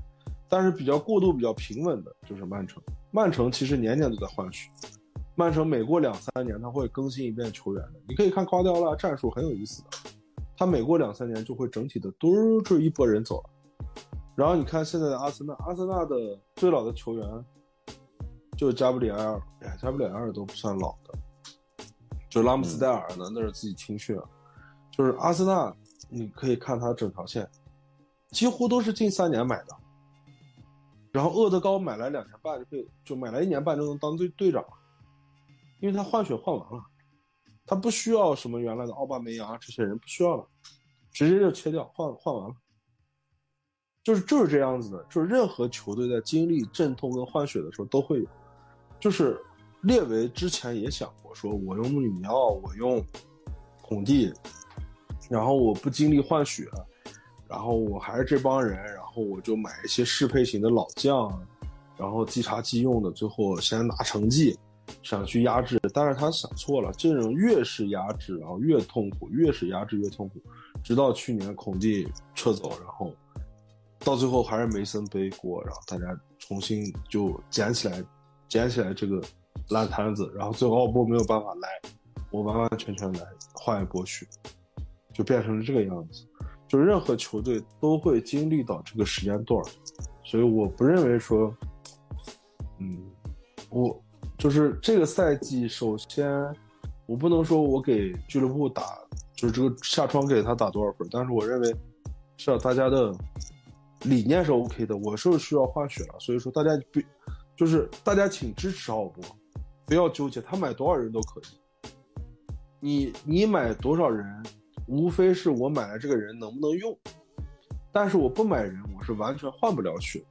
但是比较过渡比较平稳的就是曼城，曼城其实年年都在换血，曼城每过两三年他会更新一遍球员的。你可以看瓜迪奥拉战术很有意思的，他每过两三年就会整体的嘟就一波人走了。然后你看现在的阿森纳，阿森纳的最老的球员就是加布里埃尔，哎，加布里埃尔都不算老的。就拉姆斯戴尔呢，那是自己青训，就是阿森纳，你可以看他整条线，几乎都是近三年买的。然后厄德高买来两年半就可以，就买来一年半就能当队队长，因为他换血换完了，他不需要什么原来的奥巴梅扬这些人不需要了，直接就切掉换换完了，就是就是这样子的，就是任何球队在经历阵痛跟换血的时候都会有，就是。列维之前也想过，说我用穆里尼奥，我用孔蒂，然后我不经历换血，然后我还是这帮人，然后我就买一些适配型的老将，然后即插即用的，最后先拿成绩，想去压制。但是他想错了，这种越是压制，然后越痛苦，越是压制越痛苦，直到去年孔蒂撤走，然后到最后还是梅森背锅，然后大家重新就捡起来，捡起来这个。烂摊子，然后最后奥波没有办法来，我完完全全来换一波血，就变成了这个样子。就任何球队都会经历到这个时间段所以我不认为说，嗯，我就是这个赛季，首先我不能说我给俱乐部打，就是这个下窗给他打多少分，但是我认为，是啊，大家的理念是 OK 的，我是需要换血了，所以说大家必就是大家请支持奥博。不要纠结，他买多少人都可以。你你买多少人，无非是我买了这个人能不能用。但是我不买人，我是完全换不了血。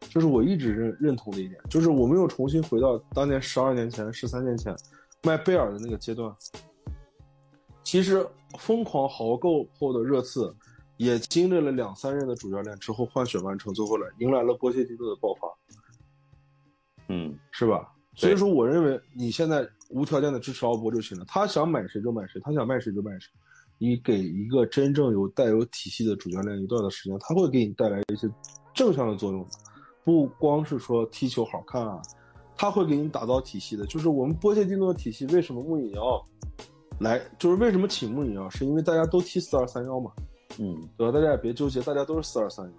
这是我一直认认同的一点，就是我们又重新回到当年十二年前、十三年前卖贝尔的那个阶段。其实疯狂豪购后的热刺，也经历了两三任的主教练之后换血完成，最后来迎来了波切蒂诺的爆发。嗯，是吧？所以说，我认为你现在无条件的支持奥博就行了。他想买谁就买谁，他想卖谁就卖谁。你给一个真正有带有体系的主教练一段的时间，他会给你带来一些正向的作用，不光是说踢球好看啊，他会给你打造体系的。就是我们波切蒂诺的体系，为什么穆里尼奥来，就是为什么请穆里尼奥，是因为大家都踢四二三幺嘛，嗯，对吧？大家也别纠结，大家都是四二三幺。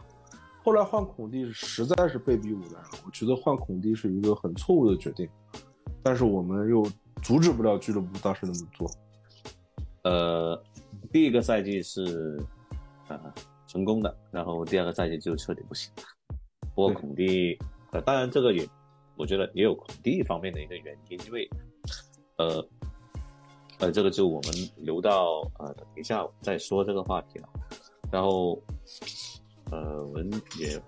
后来换孔蒂是实在是被逼无奈了，我觉得换孔蒂是一个很错误的决定，但是我们又阻止不了俱乐部当时那么做。呃，第一个赛季是啊成功的，然后第二个赛季就彻底不行了。不过孔蒂，呃，当然这个也，我觉得也有孔蒂方面的一个原因，因为呃呃，这个就我们留到呃等一下再说这个话题了，然后。呃，我们也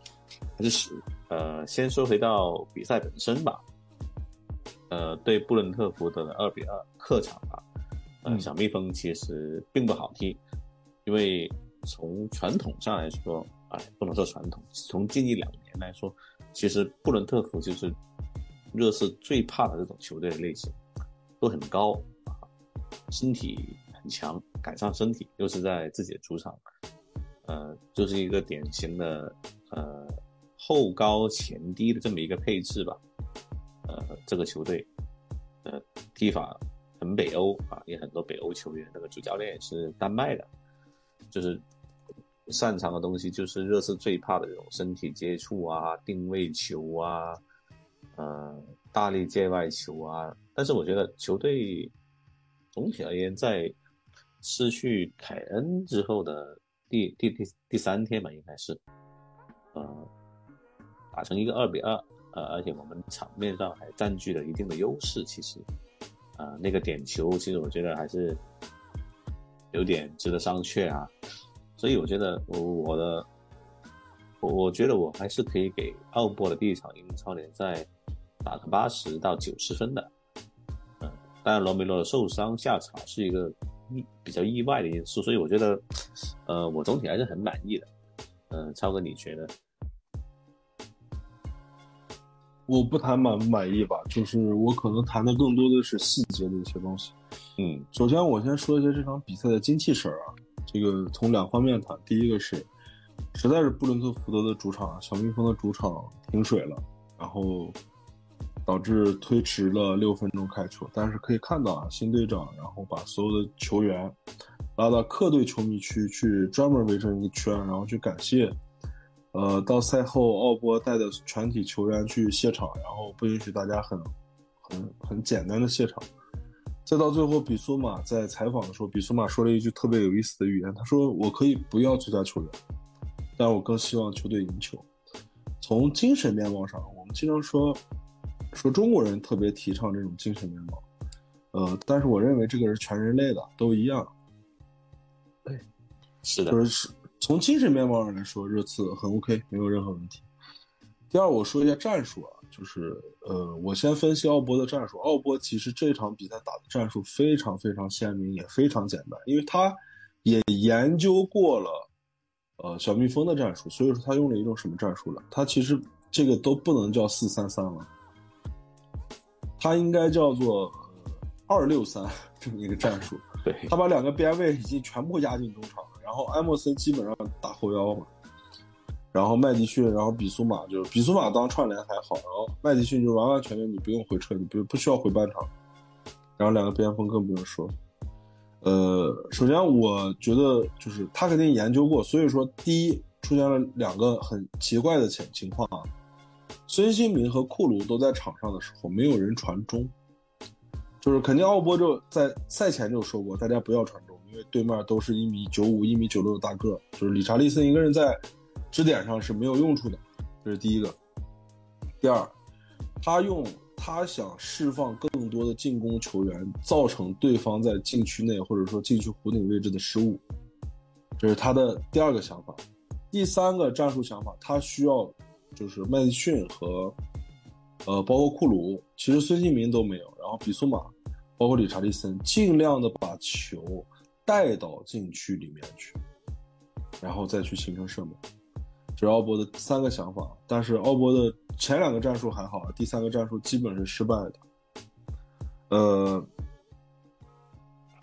还是呃，先说回到比赛本身吧。呃，对布伦特福德的二比二客场啊，呃，小蜜蜂其实并不好踢，因为从传统上来说，哎，不能说传统，从近一两年年来说，其实布伦特福就是热刺最怕的这种球队的类型，都很高啊，身体很强，赶上身体又是在自己的主场，呃，就是一个典型的呃后高前低的这么一个配置吧，呃，这个球队，呃，踢法很北欧啊，也很多北欧球员，那个主教练也是丹麦的，就是擅长的东西就是热刺最怕的这种身体接触啊、定位球啊、呃大力界外球啊。但是我觉得球队总体而言，在失去凯恩之后的第第第第三天吧，应该是，呃，打成一个二比二，呃，而且我们场面上还占据了一定的优势，其实。啊，那个点球，其实我觉得还是有点值得商榷啊。所以我觉得我我的我我觉得我还是可以给奥波的第一场英超联赛打个八十到九十分的。嗯，当然罗梅罗的受伤下场是一个意比较意外的因素，所以我觉得呃我总体还是很满意的。嗯，超哥你觉得？我不谈满不满意吧，就是我可能谈的更多的是细节的一些东西。嗯，首先我先说一下这场比赛的精气神儿啊，这个从两方面谈。第一个是，实在是布伦特福德的主场，小蜜蜂的主场停水了，然后导致推迟了六分钟开球。但是可以看到啊，新队长然后把所有的球员拉到客队球迷区去，专门围成一个圈，然后去感谢。呃，到赛后，奥波带的全体球员去谢场，然后不允许大家很、很、很简单的谢场。再到最后，比苏马在采访的时候，比苏马说了一句特别有意思的语言，他说：“我可以不要最佳球员，但我更希望球队赢球。”从精神面貌上，我们经常说说中国人特别提倡这种精神面貌，呃，但是我认为这个是全人类的，都一样。对，是的，就是是。从精神面貌上来说，热刺很 OK，没有任何问题。第二，我说一下战术啊，就是呃，我先分析奥波的战术。奥波其实这场比赛打的战术非常非常鲜明，也非常简单，因为他也研究过了呃小蜜蜂的战术，所以说他用了一种什么战术了？他其实这个都不能叫四三三了，他应该叫做二六三 *laughs* 这么一个战术。对，他把两个边位已经全部压进中场。然后埃莫森基本上打后腰嘛，然后麦迪逊，然后比苏马就是比苏马当串联还好，然后麦迪逊就完完全全你不用回撤，你不不需要回半场，然后两个边锋更不用说。呃，首先我觉得就是他肯定研究过，所以说第一出现了两个很奇怪的情情况啊，孙兴民和库卢都在场上的时候，没有人传中，就是肯定奥波就在赛前就说过，大家不要传中。为对面都是一米九五、一米九六的大个，就是理查利森一个人在支点上是没有用处的，这是第一个。第二，他用他想释放更多的进攻球员，造成对方在禁区内或者说禁区弧顶位置的失误，这是他的第二个想法。第三个战术想法，他需要就是麦迪逊和呃包括库鲁，其实孙兴民都没有，然后比苏马，包括理查利森，尽量的把球。带到禁区里面去，然后再去形成射门，这是奥博的三个想法。但是奥博的前两个战术还好，第三个战术基本是失败的。呃，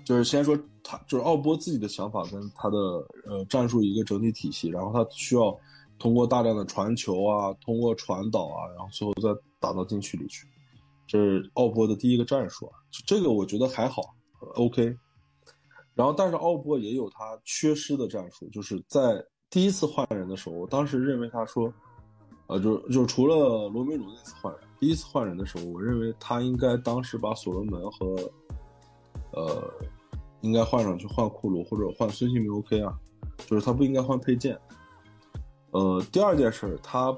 就是先说他，就是奥博自己的想法跟他的呃战术一个整体体系，然后他需要通过大量的传球啊，通过传导啊，然后最后再打到禁区里去。这是奥博的第一个战术啊，这个我觉得还好，OK。然后，但是奥波也有他缺失的战术，就是在第一次换人的时候，我当时认为他说，呃，就就除了罗梅鲁那次换人，第一次换人的时候，我认为他应该当时把所罗门和，呃，应该换上去换库鲁或者换孙兴民 OK 啊，就是他不应该换佩剑。呃，第二件事，他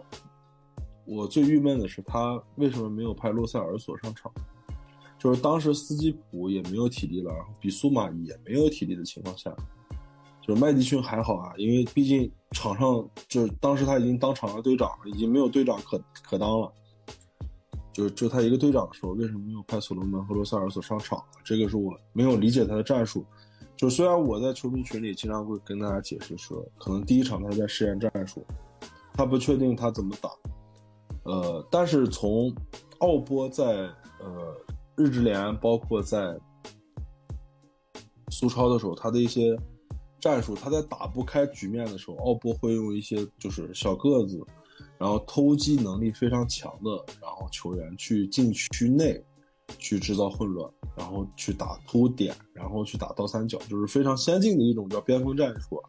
我最郁闷的是他为什么没有派洛塞尔索上场。就是当时斯基普也没有体力了，然后比苏马也没有体力的情况下，就是麦迪逊还好啊，因为毕竟场上就是当时他已经当场上队长，已经没有队长可可当了。就就他一个队长的时候，为什么没有派所罗门和罗塞尔索上场？这个是我没有理解他的战术。就虽然我在球迷群里经常会跟大家解释说，可能第一场他在试验战术，他不确定他怎么打。呃，但是从奥波在呃日职联，包括在苏超的时候，他的一些战术，他在打不开局面的时候，奥波会用一些就是小个子，然后偷击能力非常强的，然后球员去禁区内去制造混乱，然后去打突点，然后去打倒三角，就是非常先进的一种叫边锋战术。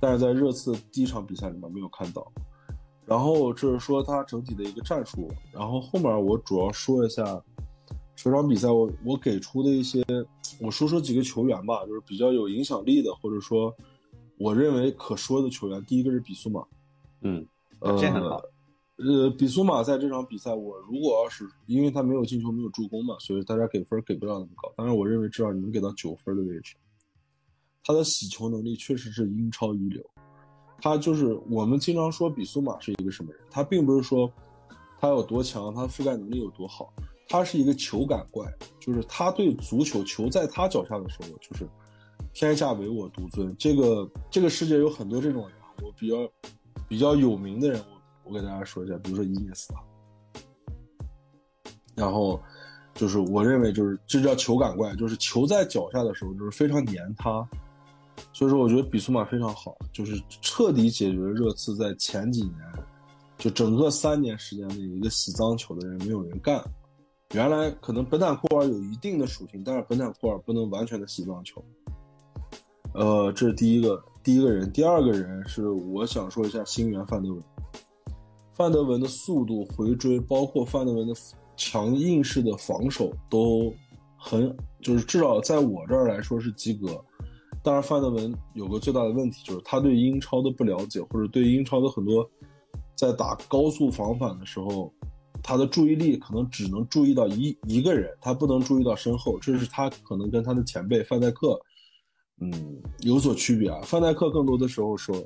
但是在热刺第一场比赛里面没有看到。然后这是说他整体的一个战术，然后后面我主要说一下这场比赛我我给出的一些，我说说几个球员吧，就是比较有影响力的，或者说我认为可说的球员。第一个是比苏马，嗯，表现很好。呃，比苏马在这场比赛，我如果要是因为他没有进球没有助攻嘛，所以大家给分给不了那么高。但是，我认为至少你能给到九分的位置。他的洗球能力确实是英超一流。他就是我们经常说比苏马是一个什么人？他并不是说他有多强，他覆盖能力有多好，他是一个球感怪，就是他对足球球在他脚下的时候，就是天下唯我独尊。这个这个世界有很多这种人，我比较比较有名的人，我我给大家说一下，比如说伊涅斯塔，然后就是我认为就是这叫球感怪，就是球在脚下的时候就是非常黏他。所以说，我觉得比苏马非常好，就是彻底解决热刺在前几年，就整个三年时间里一个洗脏球的人没有人干。原来可能本坦库尔有一定的属性，但是本坦库尔不能完全的洗脏球。呃，这是第一个第一个人，第二个人是我想说一下新援范德文。范德文的速度回追，包括范德文的强硬式的防守都很，就是至少在我这儿来说是及格。当然，范德文有个最大的问题，就是他对英超的不了解，或者对英超的很多在打高速防反的时候，他的注意力可能只能注意到一一个人，他不能注意到身后。这是他可能跟他的前辈范戴克，嗯，有所区别啊。范戴克更多的时候说，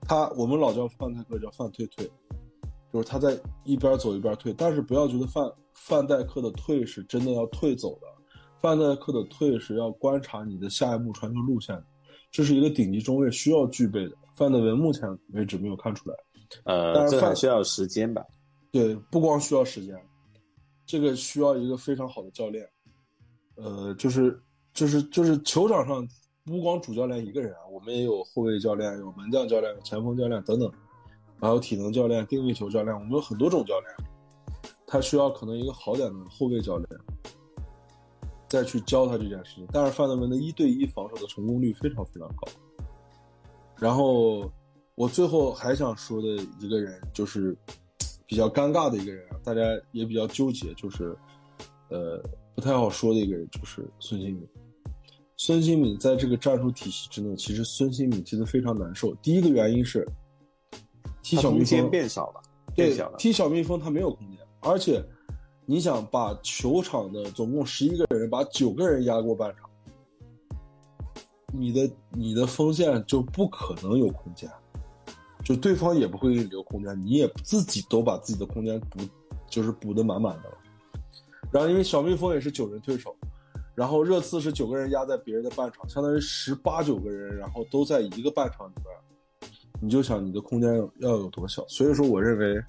他我们老叫范戴克叫范退退，就是他在一边走一边退，但是不要觉得范范戴克的退是真的要退走的。范戴克的退是要观察你的下一步传球路线，这是一个顶级中卫需要具备的。范德文目前为止没有看出来，呃，但是这还需要时间吧？对，不光需要时间，这个需要一个非常好的教练。呃，就是就是就是球场上不光主教练一个人啊，我们也有后卫教练，有门将教练，有前锋教练等等，还有体能教练、定位球教练，我们有很多种教练。他需要可能一个好点的后卫教练。再去教他这件事情，但是范德文的一对一防守的成功率非常非常高。然后我最后还想说的一个人，就是比较尴尬的一个人啊，大家也比较纠结，就是呃不太好说的一个人，就是孙兴敏。孙兴敏在这个战术体系之内，其实孙兴敏踢得非常难受。第一个原因是踢小蜜蜂变小了，对小了，踢小蜜蜂他没有空间，而且。你想把球场的总共十一个人，把九个人压过半场，你的你的锋线就不可能有空间，就对方也不会给你留空间，你也自己都把自己的空间补，就是补的满满的了。然后因为小蜜蜂也是九人退守，然后热刺是九个人压在别人的半场，相当于十八九个人，然后都在一个半场里边，你就想你的空间要有多小。所以说，我认为。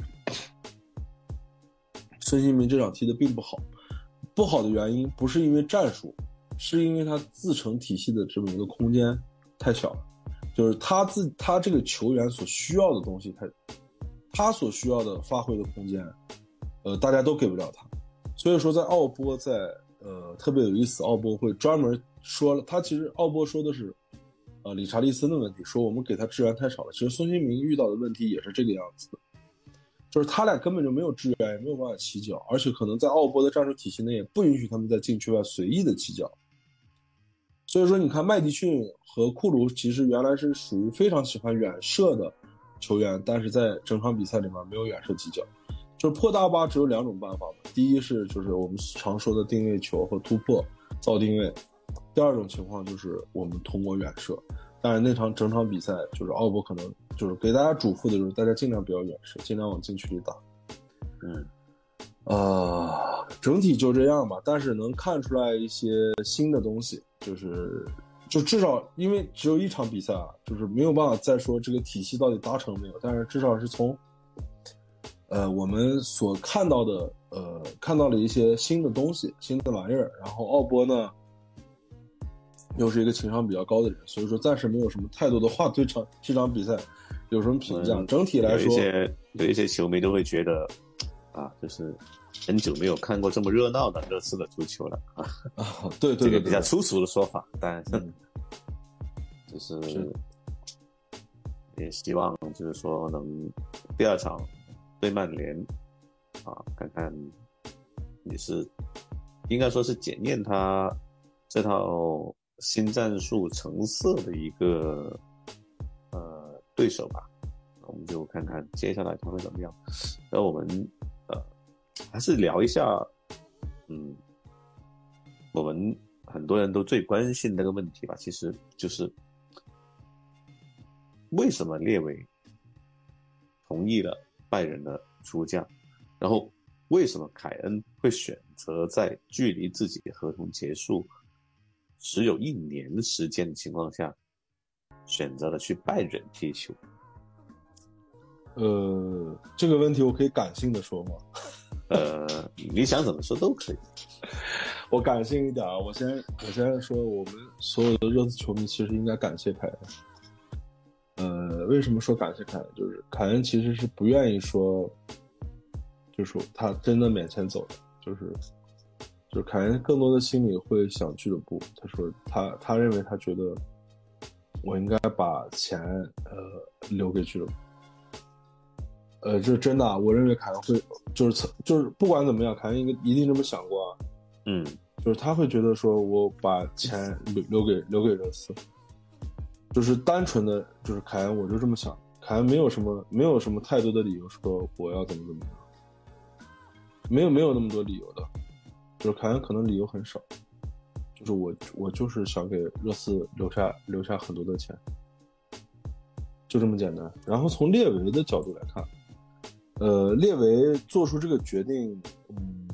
孙兴民这场踢的并不好，不好的原因不是因为战术，是因为他自成体系的这么一个空间太小了，就是他自他这个球员所需要的东西，他他所需要的发挥的空间，呃，大家都给不了他，所以说在奥波在呃特别有意思，奥波会专门说了，他其实奥波说的是，呃，理查利森的问题，说我们给他支援太少了，其实孙兴民遇到的问题也是这个样子的。就是他俩根本就没有支援，也没有办法起脚，而且可能在奥波的战术体系内也不允许他们在禁区外随意的起脚。所以说，你看麦迪逊和库卢其实原来是属于非常喜欢远射的球员，但是在整场比赛里面没有远射几脚。就是破大巴只有两种办法，第一是就是我们常说的定位球和突破造定位，第二种情况就是我们通过远射。但是那场整场比赛就是奥博可能就是给大家嘱咐的就是大家尽量不要远射，尽量往禁区里打。嗯，呃，整体就这样吧。但是能看出来一些新的东西，就是就至少因为只有一场比赛啊，就是没有办法再说这个体系到底达成没有，但是至少是从，呃，我们所看到的，呃，看到了一些新的东西、新的玩意儿。然后奥波呢，又是一个情商比较高的人，所以说暂时没有什么太多的话对场这场比赛有什么评价。整体来说，有一些有一些球迷都会觉得，啊，就是很久没有看过这么热闹的热刺的足球了啊 *laughs* 啊，对对，这个比较粗俗的说法，但 *laughs* 就是也希望就是说能第二场对曼联啊，看看也是应该说是检验他这套新战术成色的一个呃对手吧。我们就看看接下来他会怎么样。然后我们呃还是聊一下，嗯，我们很多人都最关心那个问题吧，其实就是为什么列维同意了拜仁的出价，然后为什么凯恩会选择在距离自己合同结束只有一年的时间的情况下，选择了去拜仁踢球？呃，这个问题我可以感性的说吗？*laughs* 呃，你想怎么说都可以。我感性一点啊，我先我先说，我们所有的热刺球迷其实应该感谢凯恩。呃，为什么说感谢凯恩？就是凯恩其实是不愿意说，就是他真的免签走的，就是就是凯恩更多的心里会想俱乐部。他说他他认为他觉得我应该把钱呃留给俱乐部。呃，这是真的，我认为凯恩会，就是就是不管怎么样，凯恩应该一定这么想过啊。嗯，就是他会觉得说，我把钱留留给留给热刺，就是单纯的就是凯恩，我就这么想，凯恩没有什么没有什么太多的理由说我要怎么怎么样，没有没有那么多理由的，就是凯恩可能理由很少，就是我我就是想给热刺留下留下很多的钱，就这么简单。然后从列维的角度来看。呃，列维做出这个决定，嗯，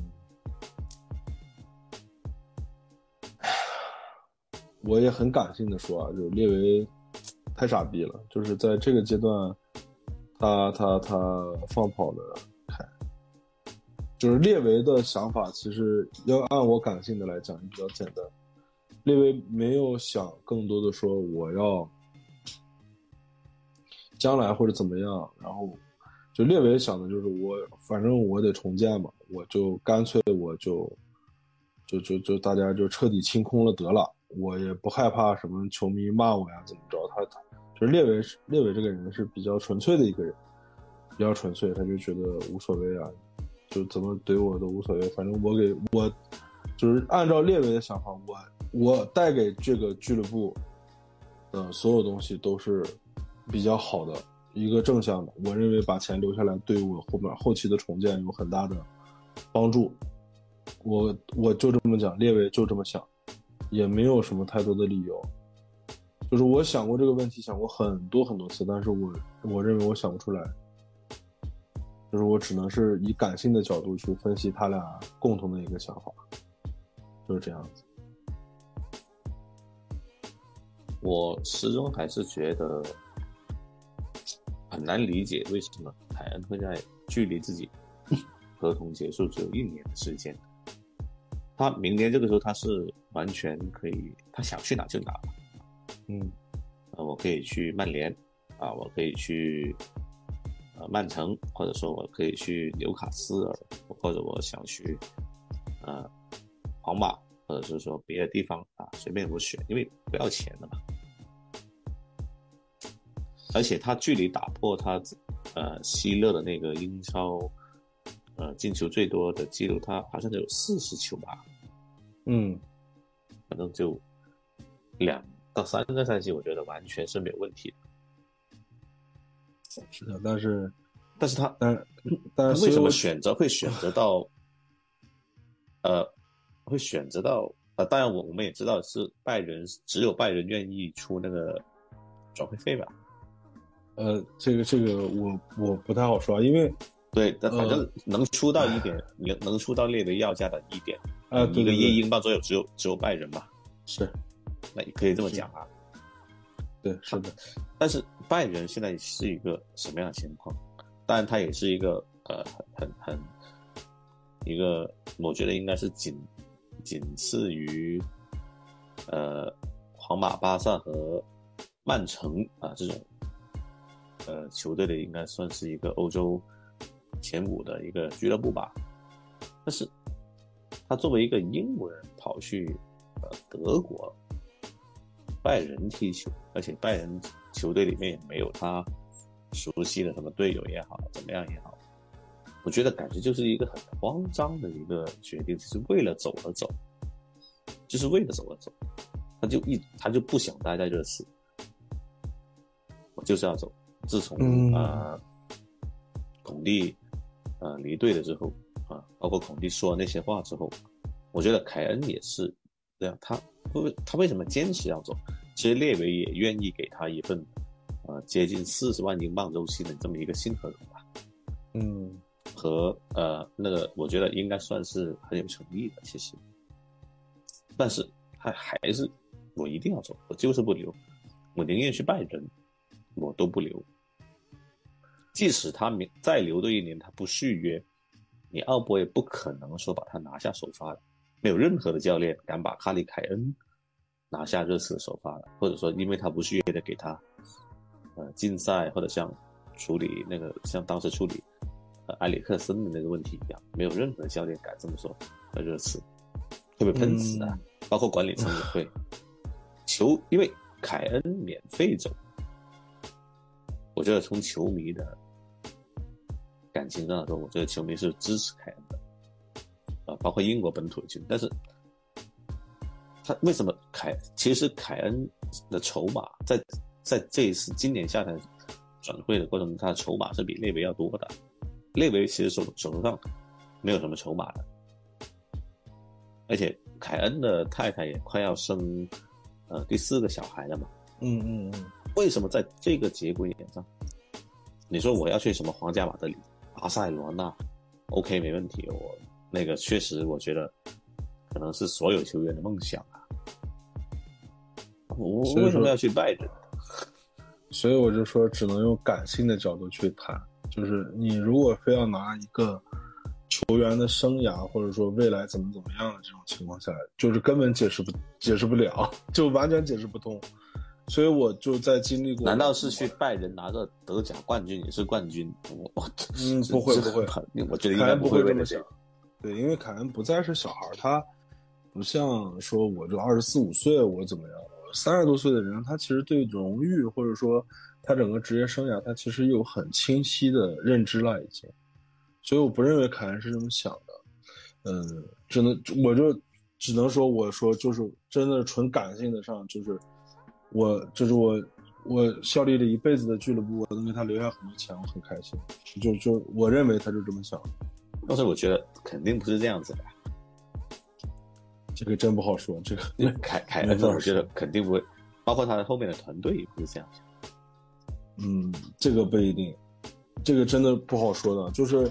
我也很感性的说啊，就是列维太傻逼了，就是在这个阶段，他他他放跑了凯，就是列维的想法，其实要按我感性的来讲，比较简单，列维没有想更多的说我要将来或者怎么样，然后。就列维想的就是我，反正我得重建嘛，我就干脆我就，就就就大家就彻底清空了得了，我也不害怕什么球迷骂我呀怎么着，他他就是列维列维这个人是比较纯粹的一个人，比较纯粹，他就觉得无所谓啊，就怎么怼我都无所谓，反正我给我就是按照列维的想法，我我带给这个俱乐部的所有东西都是比较好的。一个正向的，我认为把钱留下来对我后面后期的重建有很大的帮助。我我就这么讲，列维就这么想，也没有什么太多的理由。就是我想过这个问题，想过很多很多次，但是我我认为我想不出来。就是我只能是以感性的角度去分析他俩共同的一个想法，就是这样子。我始终还是觉得。很难理解为什么凯恩会在距离自己合同结束只有一年的时间，他明年这个时候他是完全可以，他想去哪就哪。嗯，呃，我可以去曼联，啊，我可以去呃曼城，或者说我可以去纽卡斯尔，或者我想去呃皇马，或者是说别的地方啊，随便我选，因为不要钱的嘛。而且他距离打破他，呃，希勒的那个英超，呃，进球最多的记录，他好像有四十球吧。嗯，反正就两到三个赛季，我觉得完全是没有问题的。是的，但是，但是他，但但为什么选择会选择到，呃，会选择到，呃，当然我我们也知道是拜仁，只有拜仁愿意出那个转会费吧。呃，这个这个我我不太好说，因为对，但反正能出到一点，能能出到列维要价的一点，啊，一个亿英镑左右，只有只有拜仁吧。是，那也可以这么讲啊。对，是的。但是拜仁现在是一个什么样的情况？当然，他也是一个呃很很很一个，我觉得应该是仅仅次于呃皇马、巴萨和曼城啊这种呃球队的，应该算是一个欧洲前五的一个俱乐部吧。但是，他作为一个英国人跑去呃德国。拜仁踢球，而且拜仁球队里面也没有他熟悉的什么队友也好，怎么样也好，我觉得感觉就是一个很慌张的一个决定，就是为了走而走，就是为了走而走，他就一他就不想待在热刺，我就是要走。自从啊孔蒂啊离队了之后啊，包括孔蒂说那些话之后，我觉得凯恩也是这样，他为他为什么坚持要走？其实列维也愿意给他一份，呃，接近四十万英镑周期的这么一个新合同吧。嗯，和呃那个，我觉得应该算是很有诚意的。其实，但是他还是我一定要走，我就是不留，我宁愿去拜仁，我都不留。即使他明再留多一年，他不续约，你奥博也不可能说把他拿下首发的，没有任何的教练敢把卡里凯恩。拿下热刺的首发了，或者说因为他不续约的给他，呃，禁赛或者像处理那个像当时处理呃埃里克森的那个问题一样，没有任何教练敢这么说。热刺会被喷死的，包括管理层也会。球因为凯恩免费走，我觉得从球迷的感情上说，我觉得球迷是支持凯恩的，啊，包括英国本土的球迷，但是。他为什么凯？其实凯恩的筹码在在这一次今年夏天转会的过程中，他的筹码是比列维要多的。列维其实手手头上没有什么筹码的，而且凯恩的太太也快要生呃第四个小孩了嘛。嗯嗯嗯。为什么在这个节骨眼上，你说我要去什么皇家马德里、巴塞罗那？OK，没问题。我那个确实，我觉得可能是所有球员的梦想啊。我为什么要去拜仁？所以我就说，只能用感性的角度去谈。就是你如果非要拿一个球员的生涯，或者说未来怎么怎么样的这种情况下，就是根本解释不解释不了，就完全解释不通。所以我就在经历过。难道是去拜仁拿个德甲冠军也是冠军？我嗯，不会不会，我觉得应该不会这么想。对，因为凯恩不再是小孩，他不像说我就二十四五岁，我怎么样？三十多岁的人，他其实对荣誉或者说他整个职业生涯，他其实有很清晰的认知了已经。所以我不认为凯恩是这么想的。嗯，只能我就只能说，我说就是真的纯感性的上，就是我就是我我效力了一辈子的俱乐部，我能给他留下很多钱，我很开心。就就我认为他就这么想。但是我觉得肯定不是这样子的。这个真不好说，这个凯凯恩，我觉得肯定不会，包括他的后面的团队也不是这样嗯，这个不一定，这个真的不好说的，就是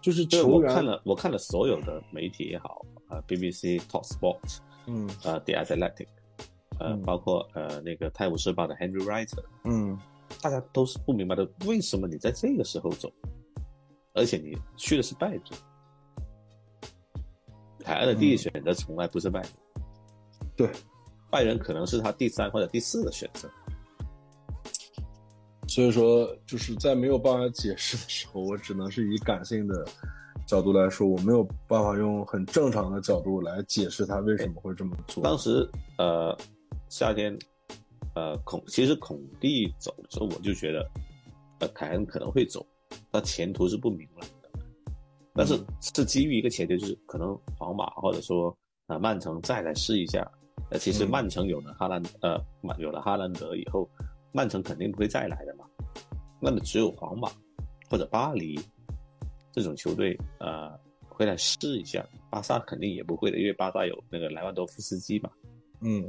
就是球员。我看了我看了所有的媒体也好，啊，BBC、Talk Sport，嗯，啊，The Athletic，呃，包括呃那个《泰晤士报》的 Henry Writer，嗯，大家都是不明白的，为什么你在这个时候走，而且你去的是拜仁。凯恩的第一选择从来不是拜仁，对，拜仁可能是他第三或者第四的选择。所以说，就是在没有办法解释的时候，我只能是以感性的角度来说，我没有办法用很正常的角度来解释他为什么会这么做。当时，呃，夏天，呃，孔其实孔蒂走的时候，我就觉得，呃，凯恩可能会走，他前途是不明朗的。但是是基于一个前提，就是可能皇马或者说啊曼城再来试一下。呃，其实曼城有了哈兰呃，有了哈兰德以后，曼城肯定不会再来的嘛。那么只有皇马或者巴黎这种球队呃会来试一下。巴萨肯定也不会的，因为巴萨有那个莱万多夫斯基嘛。嗯，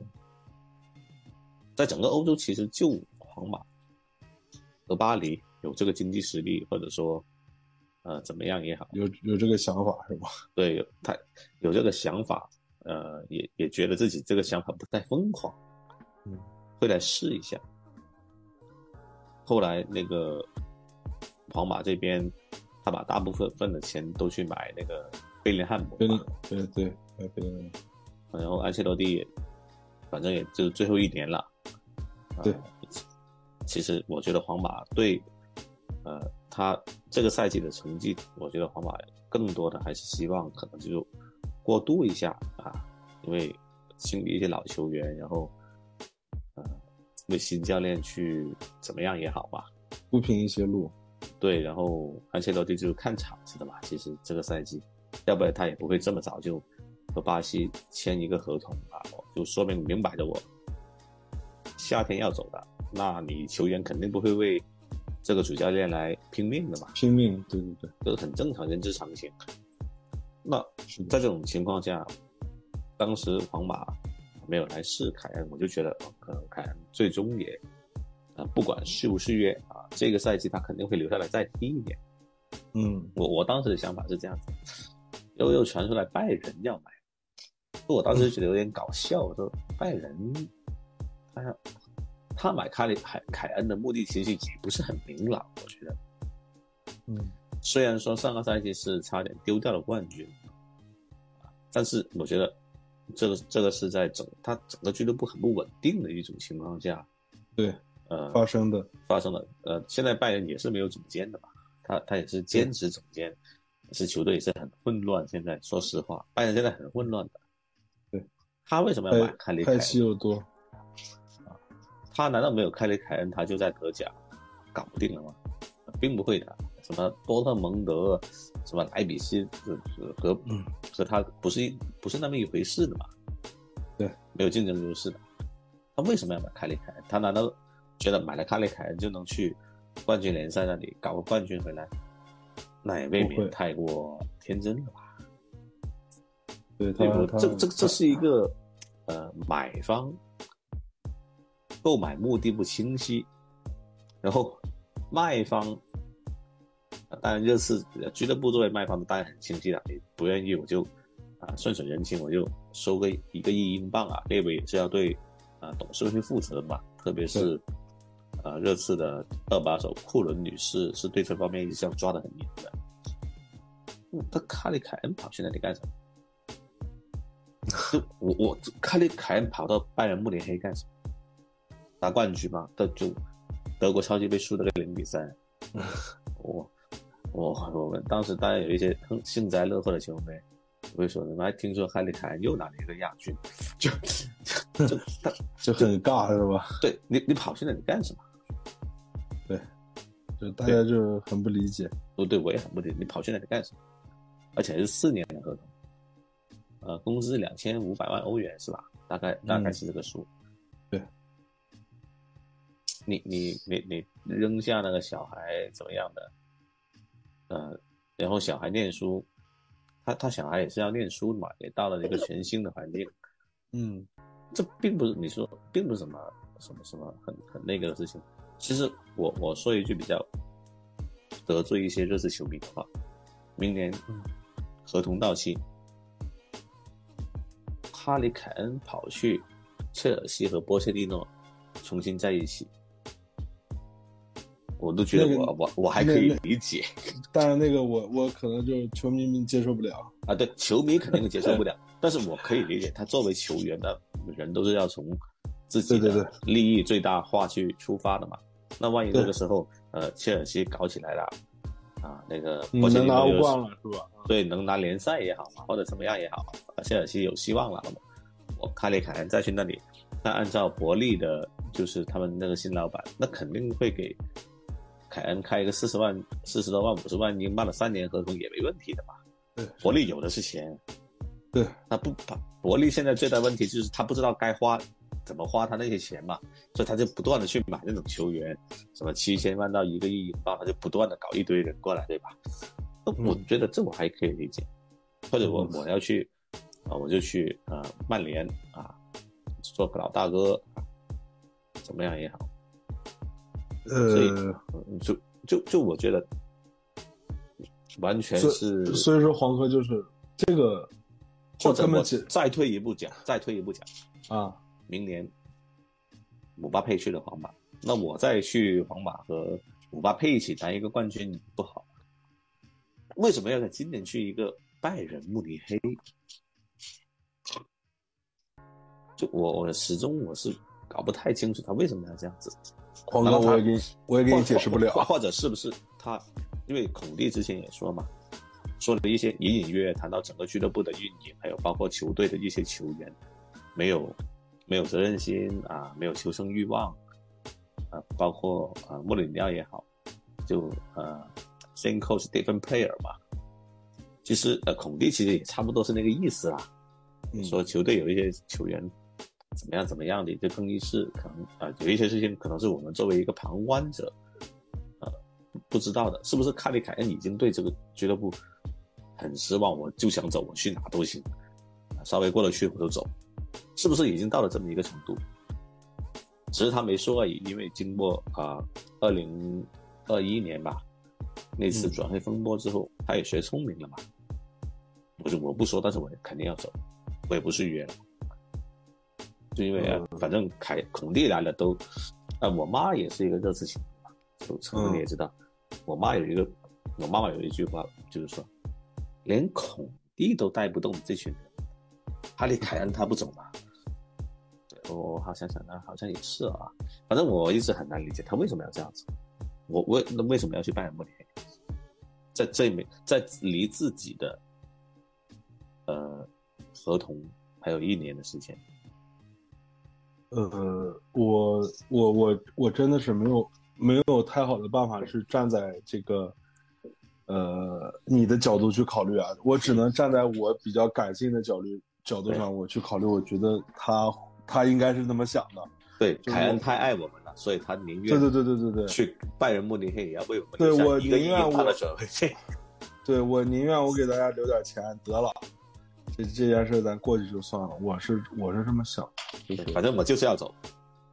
在整个欧洲，其实就皇马和巴黎有这个经济实力，或者说。呃，怎么样也好，有有这个想法是吧？*laughs* 对，他有这个想法，呃，也也觉得自己这个想法不太疯狂，嗯，会来试一下。后来那个皇马这边，他把大部分分的钱都去买那个贝林汉姆贝林嘛，对对，买贝林然后安切洛蒂，反正也就最后一年了。啊对，其实我觉得皇马对，呃，他这个赛季的成绩，我觉得皇马更多的还是希望可能就过渡一下啊，因为清理一些老球员，然后呃为新教练去怎么样也好吧。铺平一些路。对，然后安切洛蒂就是看场子的嘛。其实这个赛季，要不然他也不会这么早就和巴西签一个合同啊，就说明明摆着我夏天要走的，那你球员肯定不会为这个主教练来拼命的嘛，拼命，对对对，这是很正常，人之常情。那，在这种情况下，当时皇马没有来试凯恩，我就觉得哦可能凯恩最终也，啊、不管续不续约啊，这个赛季他肯定会留下来再踢一年。嗯，我我当时的想法是这样子，又又传出来拜仁要买，我当时觉得有点搞笑，我说拜仁，他要他买凯里凯凯恩的目的其实也不是很明朗，我觉得。嗯，虽然说上个赛季是差点丢掉了冠军，但是我觉得这个这个是在整他整个俱乐部很不稳定的一种情况下，对，呃，发生的，发生了。呃，现在拜仁也是没有总监的吧，他他也是兼职总监，是球队也是很混乱。现在说实话，拜仁现在很混乱的。对，他为什么要买凯里凯恩？又多，他难道没有凯里凯恩，他就在德甲搞不定了吗？并不会的。什么多特蒙德，什么莱比锡，呃和嗯和他不是一不是那么一回事的嘛。对，没有竞争优势的。他为什么要买凯里凯恩？他难道觉得买了凯里凯恩就能去冠军联赛那里搞个冠军回来？那也未免太过天真了吧？对这这这是一个呃买方购买目的不清晰，然后卖方，呃当然热刺呃俱乐部作为卖方，当然很清晰了，你不愿意我就啊顺水人情，我就收个一个亿英镑啊，列维也是要对啊董事会去负责的嘛，特别是呃热刺的二把手库伦女士是对这方面一直要抓得很严的。嗯，他卡里凯恩跑去那里干什么？就我我看那凯恩跑到拜仁慕尼黑干什么？拿冠军嘛？他就德国超级杯输了个零比三。*laughs* 我我我们当时当然有一些很幸灾乐祸的球迷会说，怎么还听说哈利凯恩又拿了一个亚军？就就就他 *laughs* 就很尬是吧？*laughs* 对你你跑去那里干什么？对就大家就很不理解。不对，我也很不理解，你跑去那里干什么？而且还是四年的合同，呃，工资两千五百万欧元是吧？大概大概是这个数。对，你你你你扔下那个小孩怎么样的？呃，然后小孩念书，他他小孩也是要念书的嘛，也到了一个全新的环境，嗯，这并不是你说并不是什么什么什么很很那个的事情。其实我我说一句比较得罪一些热刺球迷的话，明年嗯合同到期，哈里凯恩跑去切尔西和波切蒂诺重新在一起，我都觉得那个我、我我还可以理解当然那个我我可能就球迷们接受不了。啊，对，球迷肯定接受不 *laughs* 了，但是我可以理解，他作为球员的人都是要从自己的利益最大化去出发的嘛。那万一对这个时候，呃，切尔西搞起来了，啊，那个嗯波切能拿欧冠了是吧？对，能拿联赛也好嘛，或者怎么样也好，啊切尔西有希望了。我卡里凯恩再去那里，那按照伯利的，就是他们那个新老板，那肯定会给凯恩开一个四十万、四十多万、五十万英镑的三年合同也没问题的嘛。对，伯利有的是钱，对，他不把伯利现在最大问题就是他不知道该花怎么花他那些钱嘛，所以他就不断的去买那种球员，什么七千万到一个亿英镑，他就不断的搞一堆人过来，对吧？那我嗯觉得这我还可以理解，或者我嗯。我要去啊、我就去啊、曼联啊，做个老大哥，啊怎么样也好，所以呃，嗯就就就我觉得完全是所以说黄河就是这个，或者我再退一步讲，再退一步讲，啊，明年姆巴佩去了皇马，那我再去皇马和姆巴佩一起拿一个冠军不好？为什么要在今年去一个拜仁慕尼黑？就我我始终我是搞不太清楚他为什么要这样子。黄哥，我也给你我也给你解释不了。或者是不是他？因为孔蒂之前也说嘛，说了一些隐隐约约谈到整个俱乐部的运营，还有包括球队的一些球员没有没有责任心啊，没有求生欲望啊，包括啊莫里尼奥也好，就呃 same coach different player 嘛。其实呃孔蒂其实也差不多是那个意思啦，说球队有一些球员。怎么样？怎么样的？就更衣室可能啊，有一些事情可能是我们作为一个旁观者，呃，不知道的。是不是卡里凯恩已经对这个俱乐部很失望？我就想走，我去哪都行，稍微过得去我就走。是不是已经到了这么一个程度？只是他没说而已。因为经过啊，二零二一年吧，那次转会风波之后，他也学聪明了嘛。我就我不说，但是我肯定要走，我也不是约了。就因为啊，反正凯孔蒂来了都，啊，我妈也是一个热刺球迷嘛，就可能你也知道，我妈有一个，我妈妈有一句话就是说，连孔蒂都带不动这群人，哈利凯恩他不走吗？对，我好想想呢，好像也是啊，反正我一直很难理解他为什么要这样子，我为那为什么要去拜仁慕尼黑，在这里面，在离自己的，呃，合同还有一年的时间。呃，我我我我真的是没有没有太好的办法是站在这个，呃，你的角度去考虑啊，我只能站在我比较感性的角度角度上我去考虑，我觉得他他应该是那么想的。对，凯恩太爱我们了，所以他宁愿对对对对对对。去拜仁慕尼黑也要为我们对我宁愿我的转会费，*laughs* 对我宁愿我给大家留点钱得了。这这件事咱过去就算了，我是我是这么想，反正我就是要走，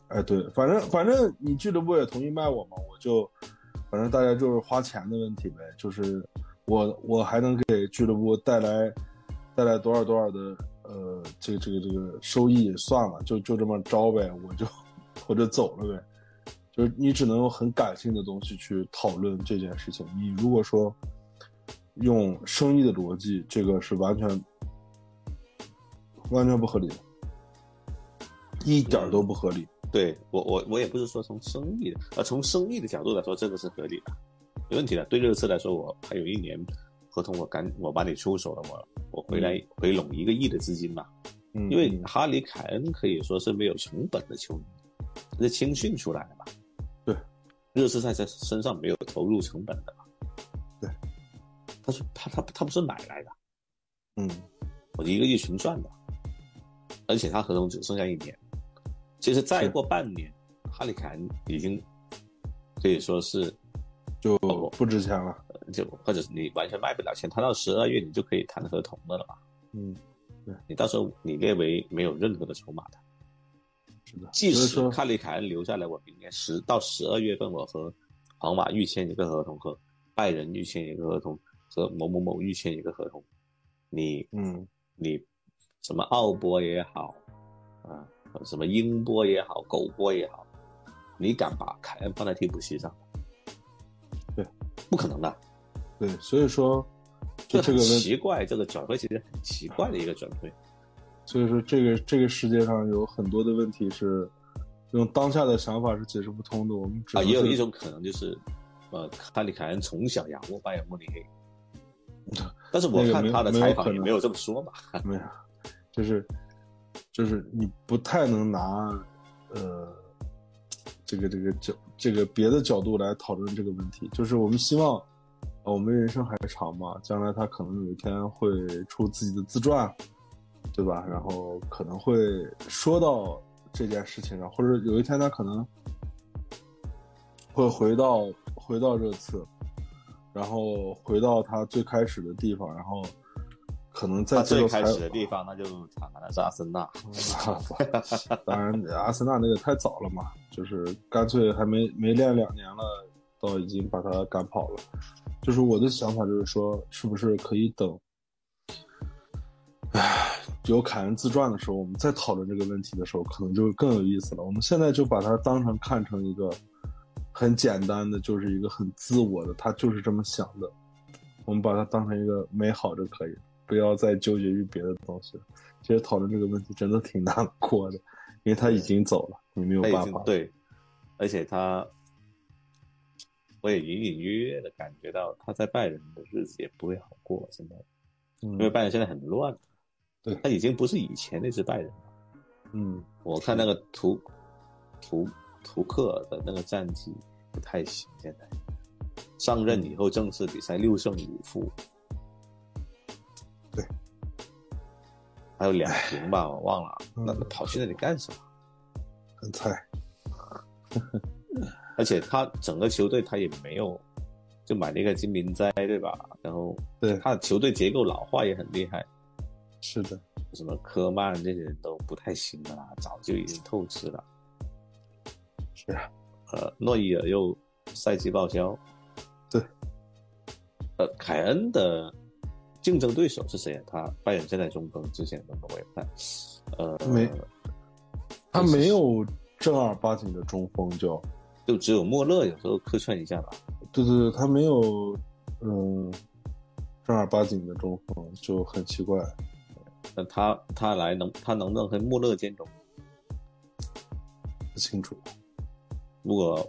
哎，对，反正反正你俱乐部也同意卖我嘛，我就，反正大家就是花钱的问题呗，就是我我还能给俱乐部带来带来多少多少的呃这个这个这个收益算了，就就这么着呗，我就我就走了呗，就是你只能用很感性的东西去讨论这件事情，你如果说用生意的逻辑，这个是完全。完全不合理的，一点都不合理。对我，我我也不是说从生意的，呃，从生意的角度来说，这个是合理的，没问题的。对热刺来说，我还有一年合同，我赶我把你出手了，我我回来回笼一个亿的资金嘛。嗯，因为哈里凯恩可以说是没有成本的球员，是青训出来的嘛。对，热刺在他身上没有投入成本的嘛。对，他是他他他不是买来的。嗯，我一个亿纯赚的。而且他合同只剩下一年，其实再过半年，哈里凯恩已经可以说是就不值钱了，就或者是你完全卖不了钱，他到十二月你就可以谈合同的了嘛。嗯，对你到时候你列为没有任何的筹码的。是的，即使看里凯恩留下来，我明年十到十二月份我和皇马预签一个合同，和拜仁预签一个合同，和某某某预签一个合同，你嗯你。什么奥波也好，啊，什么英波也好，狗波也好，你敢把凯恩放在替补席上？对，不可能的。对，所以说，就这个奇怪，这个转会其实很奇怪的一个转会。所以说，这个这个世界上有很多的问题是用当下的想法是解释不通的。我们啊，也有一种可能就是，呃，哈里凯恩从小仰慕拜仁慕尼黑，*laughs* 但是我看他的采访也没有这么说吧。没有。就是，就是你不太能拿，呃，这个这个角这个别的角度来讨论这个问题。就是我们希望，呃，我们人生还长嘛，将来他可能有一天会出自己的自传，对吧？然后可能会说到这件事情上，或者有一天他可能会回到回到热刺，然后回到他最开始的地方，然后。可能在最开始的地方，那就谈的是阿森纳。*laughs* 当然，阿森纳那个太早了嘛，就是干脆还没没练两年了，都已经把他赶跑了。就是我的想法就是说，是不是可以等？唉，有凯恩自传的时候，我们再讨论这个问题的时候，可能就更有意思了。我们现在就把它当成看成一个很简单的，就是一个很自我的，他就是这么想的。我们把它当成一个美好就可以，不要再纠结于别的东西了。其实讨论这个问题真的挺难过的，因为他已经走了，你没有办法。对，而且他，我也隐隐约约的感觉到他在拜仁的日子也不会好过。现在，因为拜仁现在很乱。对他已经不是以前那只拜仁了。嗯，我看那个图图图克的那个战绩不太行，现在上任以后正式比赛六胜五负，对，还有两瓶吧，我忘了。那跑去那里干什么？很菜。*laughs* 而且他整个球队他也没有，就买了一个金明斋，对吧？然后对他的球队结构老化也很厉害。是的，什么科曼这些人都不太行了，早就已经透支了。是啊，呃，诺伊尔又赛季报销。对，呃，凯恩的竞争对手是谁啊？他拜仁现在中锋之前的我也看，呃，没，他没有正儿八经的中锋，就就只有莫勒有时候客串一下吧。对对对，他没有，嗯，正儿八经的中锋就很奇怪。那他他来能他能不能和穆勒兼容？不清楚。如果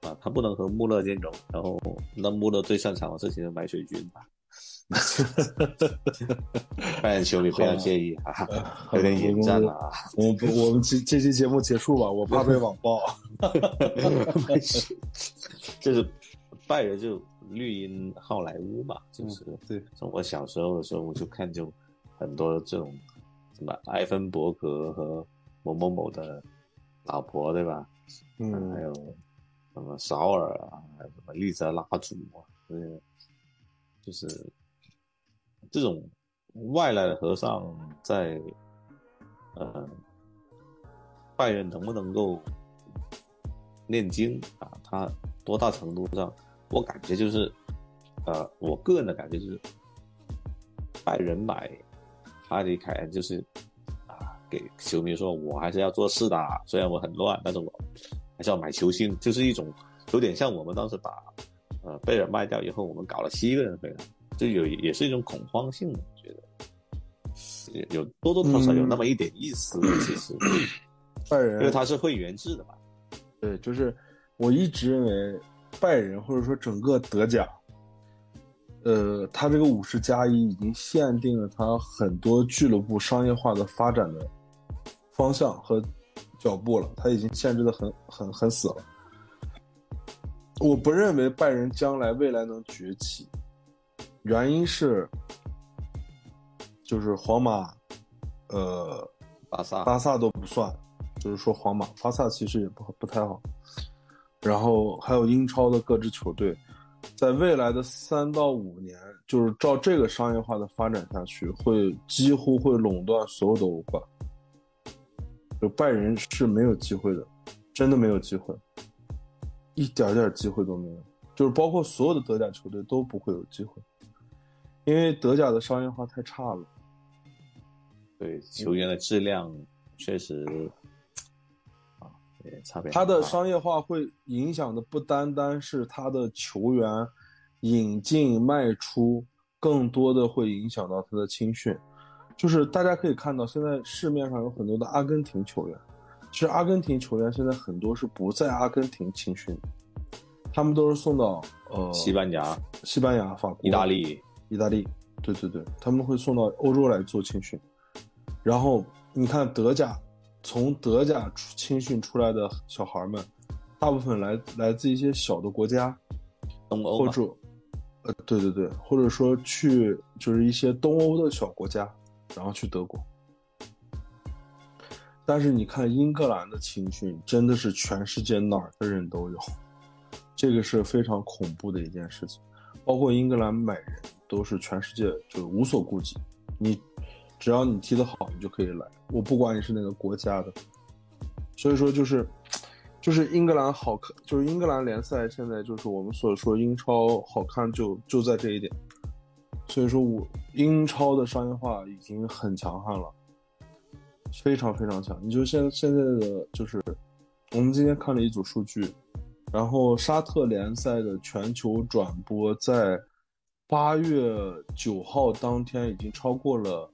啊，他不能和穆勒兼容，然后那穆勒最擅长的事情是买水军吧？*laughs* 拜仁球迷不要介意啊，有点引战了啊。我们我们这这期节目结束吧，我怕被网暴。*laughs* 就是拜仁就绿茵好莱坞嘛，就是对。从我小时候的时候我就看就。很多这种什么埃芬伯格和某某某的老婆，对吧？嗯，还有什么绍尔啊，还有什么利泽拉祖啊，这些就是这种外来的和尚在呃拜仁能不能够念经啊？他多大程度上，我感觉就是呃，我个人的感觉就是拜仁买。哈里凯恩就是啊，给球迷说，我还是要做事的，虽然我很乱，但是我还是要买球星，就是一种有点像我们当时把呃贝尔卖掉以后，我们搞了七个人回来，就有也是一种恐慌性的，我觉得有多多少少有那么一点意思。其实 *coughs* 拜仁，因为他是会员制的嘛。对，就是我一直认为拜仁或者说整个德甲。呃，他这个五十加一已经限定了他很多俱乐部商业化的发展的方向和脚步了，他已经限制的很很很死了。我不认为拜仁将来未来能崛起，原因是就是皇马、呃，巴萨、巴萨都不算，就是说皇马、巴萨其实也不不太好，然后还有英超的各支球队。在未来的三到五年，就是照这个商业化的发展下去，会几乎会垄断所有的欧冠。就拜仁是没有机会的，真的没有机会，一点点机会都没有。就是包括所有的德甲球队都不会有机会，因为德甲的商业化太差了。对球员的质量确实。啊也差。他的商业化会影响的不单单是他的球员引进卖出，更多的会影响到他的青训。就是大家可以看到，现在市面上有很多的阿根廷球员，其实阿根廷球员现在很多是不在阿根廷青训，他们都是送到呃西班牙、西班牙、法国、意大利、意大利，对对对，他们会送到欧洲来做青训。然后你看德甲。从德甲出青训出来的小孩们，大部分来来自一些小的国家，东欧或者，呃，对对对，或者说去就是一些东欧的小国家，然后去德国。但是你看英格兰的青训，真的是全世界哪儿的人都有，这个是非常恐怖的一件事情。包括英格兰买人都是全世界就是无所顾忌，你。只要你踢得好，你就可以来。我不管你是哪个国家的，所以说就是，就是英格兰好看，就是英格兰联赛现在就是我们所说英超好看，就就在这一点。所以说我英超的商业化已经很强悍了，非常非常强。你就现现在的就是，我们今天看了一组数据，然后沙特联赛的全球转播在八月九号当天已经超过了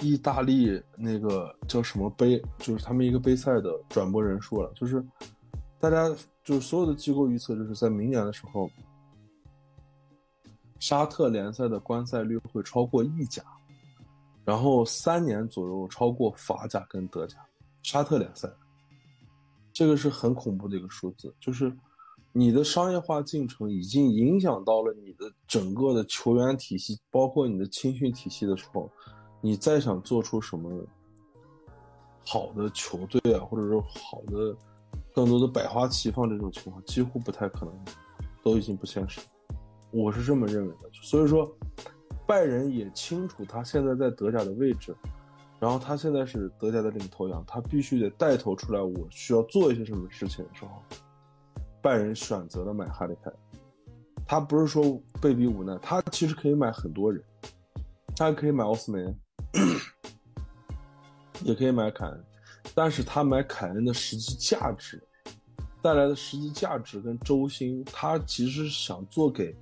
意大利那个叫什么杯，就是他们一个杯赛的转播人数了。就是大家就是所有的机构预测，就是在明年的时候。沙特联赛的观赛率会超过意甲，然后三年左右超过法甲跟德甲。沙特联赛，这个是很恐怖的一个数字，就是你的商业化进程已经影响到了你的整个的球员体系，包括你的青训体系的时候，你再想做出什么好的球队啊，或者说好的更多的百花齐放这种情况，几乎不太可能，都已经不现实。我是这么认为的，所以说，拜仁也清楚他现在在德甲的位置，然后他现在是德甲的领头羊，他必须得带头出来，我需要做一些什么事情的时候，拜仁选择了买哈里凯恩，他不是说被逼无奈，他其实可以买很多人，他可以买奥斯梅，*clears throat* 也可以买凯恩，但是他买凯恩的实际价值带来的实际价值跟周薪，他其实想做给。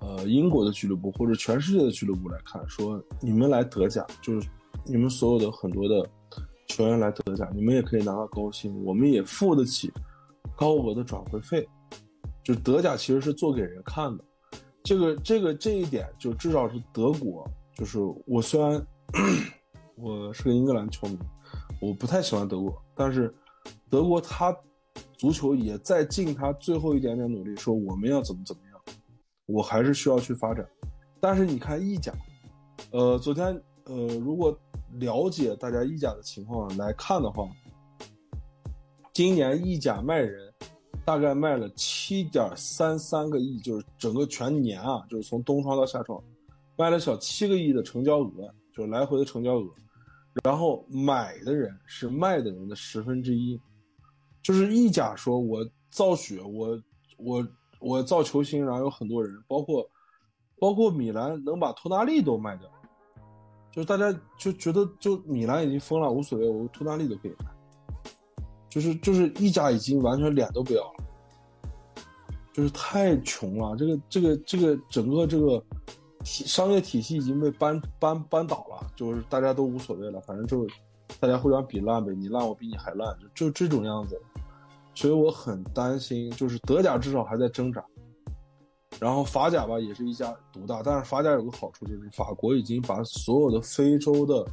呃，英国的俱乐部或者全世界的俱乐部来看，说你们来德甲，就是你们所有的很多的球员来德甲，你们也可以拿到高薪，我们也付得起高额的转会费。就德甲其实是做给人看的，这个这个这一点，就至少是德国。就是我虽然 *coughs* 我是个英格兰球迷，我不太喜欢德国，但是德国他足球也在尽他最后一点点努力，说我们要怎么怎么样。我还是需要去发展，但是你看意甲，呃，昨天呃，如果了解大家意甲的情况来看的话，今年意甲卖人大概卖了七点三三个亿，就是整个全年啊，就是从冬窗到夏窗，卖了小七个亿的成交额，就是来回的成交额，然后买的人是卖的人的十分之一，就是意甲说我造血，我我。我造球星，然后有很多人，包括包括米兰能把托纳利都卖掉，就是大家就觉得就米兰已经疯了，无所谓，我托纳利都可以卖，就是就是一家已经完全脸都不要了，就是太穷了，这个这个这个整个这个体商业体系已经被搬搬搬倒了，就是大家都无所谓了，反正就大家互相比烂呗，你烂我比你还烂，就就这种样子。所以我很担心，就是德甲至少还在挣扎，然后法甲吧也是一家独大，但是法甲有个好处就是法国已经把所有的非洲的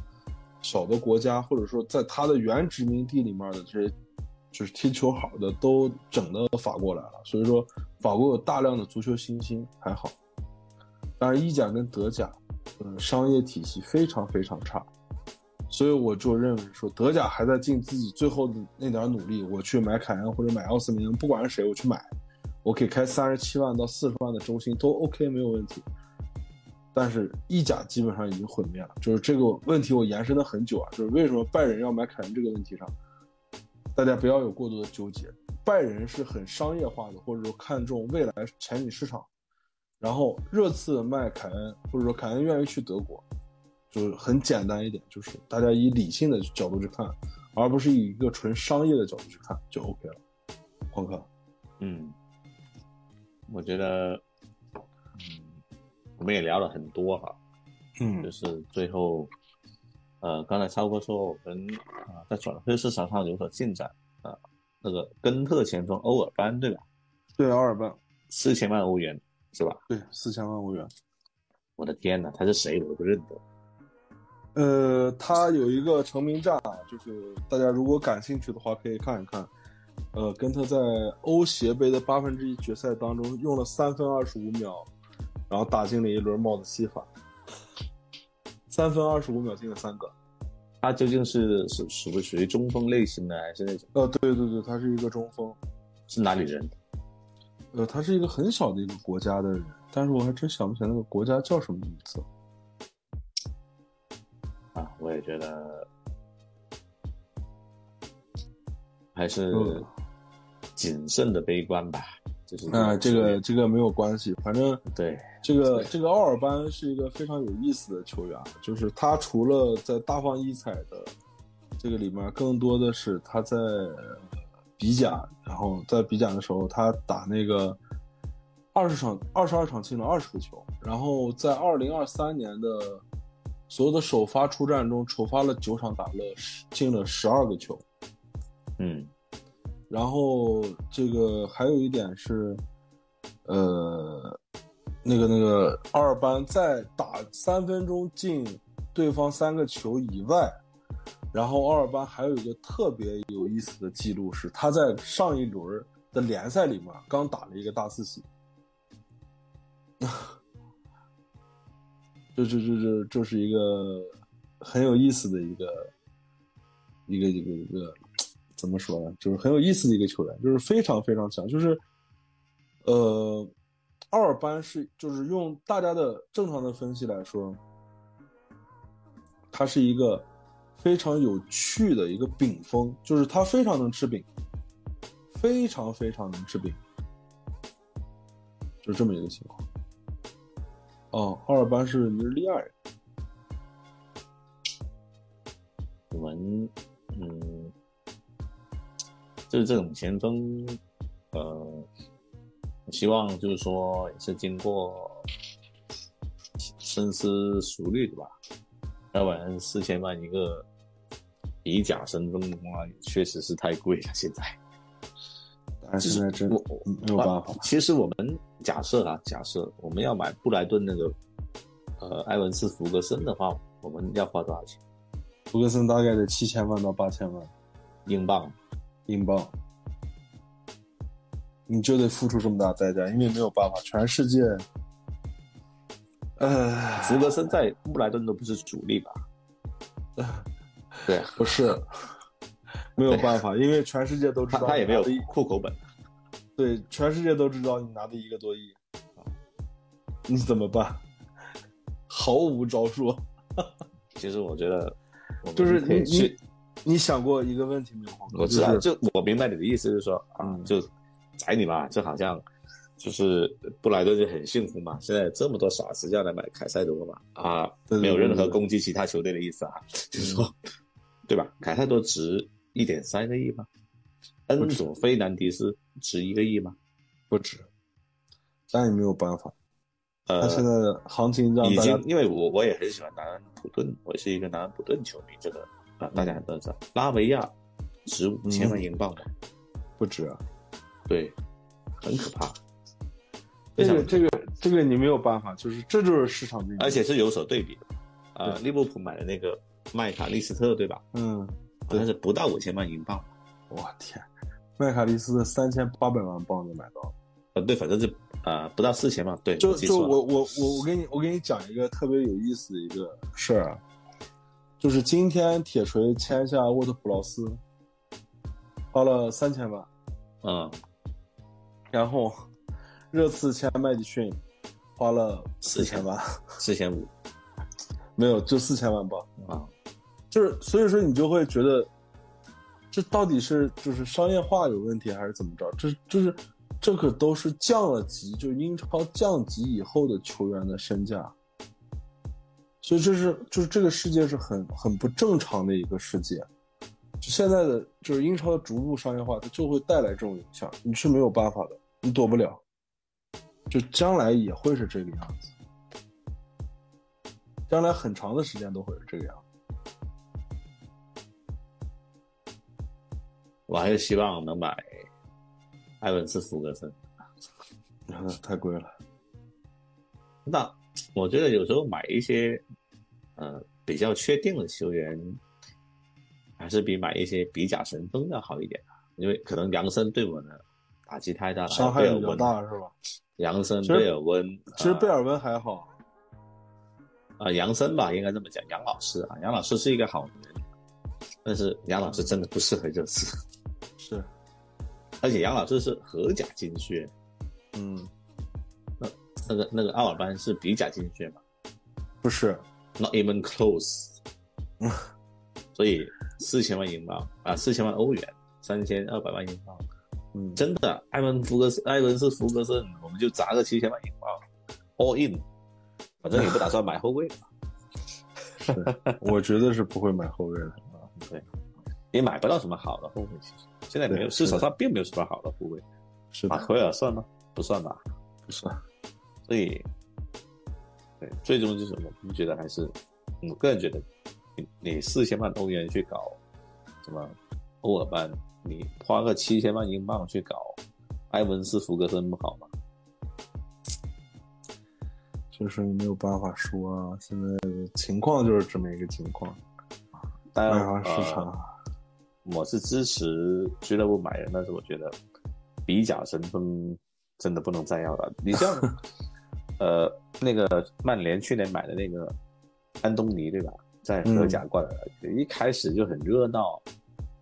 小的国家，或者说在它的原殖民地里面的这些就是踢球好的都整到法国来了，所以说法国有大量的足球新星还好，但是意甲跟德甲，嗯，商业体系非常非常差。所以我就认为说，德甲还在尽自己最后的那点努力，我去买凯恩或者买奥斯明，不管是谁，我去买，我可以开三十七万到四十万的周薪都 OK 没有问题。但是意甲基本上已经毁灭了，就是这个问题我延伸了很久啊，就是为什么拜仁要买凯恩这个问题上，大家不要有过多的纠结。拜仁是很商业化的，或者说看重未来前景市场，然后热刺卖凯恩，或者说凯恩愿意去德国。就是很简单一点，就是大家以理性的角度去看，而不是以一个纯商业的角度去看，就 OK 了。黄哥，嗯，我觉得，嗯，我们也聊了很多哈，嗯，就是最后，呃，刚才超哥说我们啊在转会市场上有所进展啊，那个根特前锋欧尔班对吧？对，欧尔班四千万欧元是吧？对，四千万欧元。我的天哪，他是谁？我都不认得。呃，他有一个成名战啊，就是大家如果感兴趣的话，可以看一看。呃，根特在欧协杯的八分之一决赛当中用了三分二十五秒，然后打进了一轮帽子戏法。三分二十五秒进了三个。他究竟是是属不属于中锋类型的，还是那种？呃，对对对，他是一个中锋。是哪里人？呃，他是一个很小的一个国家的人，但是我还真想不起来那个国家叫什么名字。啊，我也觉得还是谨慎的悲观吧。就是那这个这个没有关系，反正对。这个这个奥尔班是一个非常有意思的球员，就是他除了在大放异彩的这个里面，更多的是他在比甲，然后在比甲的时候，他打那个二十场二十二场进了二十个球，然后在二零二三年的所有的首发出战中，首发了九场，打了十进了十二个球。嗯然后这个还有一点是，呃，那个那个奥尔班在打三分钟进对方三个球以外，然后奥尔班还有一个特别有意思的记录是，他在上一轮的联赛里面刚打了一个大四喜，这这这这这是一个很有意思的一个一个一个一个。怎么说呢？就是很有意思的一个球员，就是非常非常强。就是，呃，奥尔班是就是用大家的正常的分析来说，他是一个非常有趣的一个饼风，就是他非常能吃饼，非常非常能吃饼，就这么一个情况。哦，奥尔班是尼日利亚人。我们，嗯。就是这种前锋，呃，希望就是说也是经过深思熟虑的吧，要不然四千万一个比甲身份的话，确实是太贵了。现在，*laughs* 但是现在真没有办法。其实我们假设啊，假设我们要买布莱顿那个呃埃文斯福格森的话，我们要花多少钱？福格森大概得七千万到八千万英镑。英镑，你就得付出这么大代价，因为没有办法，全世界，呃，福格森在布莱顿都不是主力吧？对，不是，没有办法，因为全世界都知道他也没有户口本。对，全世界都知道你拿的一个多亿，你怎么办？毫无招数。*laughs* 其实我觉得，就是你你。你想过一个问题没有？我知道，就我明白你的意思，就是说，嗯，就宰你嘛，就好像就是布莱顿就很幸福嘛，现在这么多傻子要来买凯塞多嘛，啊，没有任何攻击其他球队的意思啊，就是说，对吧？凯塞多值一点三个亿吗？恩佐费南迪斯值一个亿吗？不值，但也没有办法。呃，他现在行情让已经，因为我我也很喜欢南安普顿，我是一个南安普顿球迷，这个。啊，大家都知道，拉维亚值五千万英镑吗？不止啊，对，很可怕。这个这个这个你没有办法，就是这就是市场而且是有所对比的。啊，利物浦买的那个麦卡利斯特，对吧？嗯，好像是不到五千万英镑。我天，麦卡利斯特三千八百万镑就买到了。呃，对，反正是啊，不到四千万。对，就就我我我我给你我给你讲一个特别有意思的一个事儿啊。就是今天铁锤签下沃特普劳斯，花了三千万，嗯，然后热刺签麦迪逊，花了四千万，四千五，没有就四千万吧，啊，就是所以说你就会觉得，这到底是就是商业化有问题还是怎么着？这就是这可都是降了级，就英超降级以后的球员的身价。所以这是就是这个世界是很很不正常的一个世界，就现在的就是英超的逐步商业化，它就会带来这种影响，你是没有办法的，你躲不了，就将来也会是这个样子，将来很长的时间都会是这个样子。我还是希望能买埃文斯福格森，*laughs* 太贵了。*laughs* 那我觉得有时候买一些。呃，比较确定的球员，还是比买一些比甲神锋要好一点因为可能杨森对我的打击太大了，伤害比较大是吧？杨森、贝尔温，其实贝尔温还好。啊，杨森吧，应该这么讲，杨老师啊，杨老师是一个好人，但是杨老师真的不适合热刺。*laughs* 是，而且杨老师是荷甲金靴，嗯，那那个那个奥尔班是比甲金靴吗？不是。Not even close，所以四千万英镑啊，四千万欧元，三千二百万英镑，嗯，真的，埃文福格森，埃文是福格森，我们就砸个七千万英镑，all in，反正也不打算买后卫，*laughs* 是，我觉得是不会买后卫的。啊。*laughs* 对，也买不到什么好的后卫，其实。现在没有市场上并没有什么好的后卫，是马奎尔算吗？不算吧，不算。所以，对，最终就是我们觉得还是，我个人觉得，你你四千万欧元去搞什么欧尔班，你花个七千万英镑去搞埃文斯福格森不好吗？就是没有办法说啊，现在的情况就是这么一个情况。当然，市场，我是支持俱乐部买人，但是我觉得比甲神锋真的不能再要了。你像，呃，那个曼联去年买的那个安东尼，对吧？在荷甲过来的，一开始就很热闹，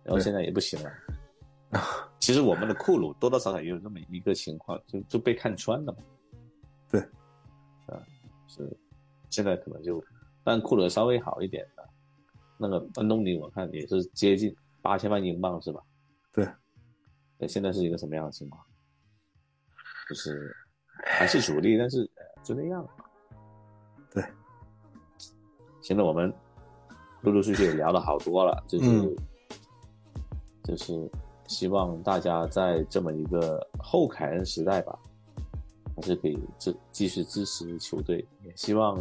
然后现在也不行了。*laughs* 其实我们的库鲁多多少少也有这么一个情况，就就被看穿了嘛。对，啊，是，现在可能就，但库鲁稍微好一点的。那个安东尼，我看也是接近八千万英镑，是吧？对，对，现在是一个什么样的情况？就是还是主力，但是就那样。对，现在我们陆陆续续也聊了好多了，就是、嗯、就是希望大家在这么一个后凯恩时代吧，还是可以继继续支持球队，也希望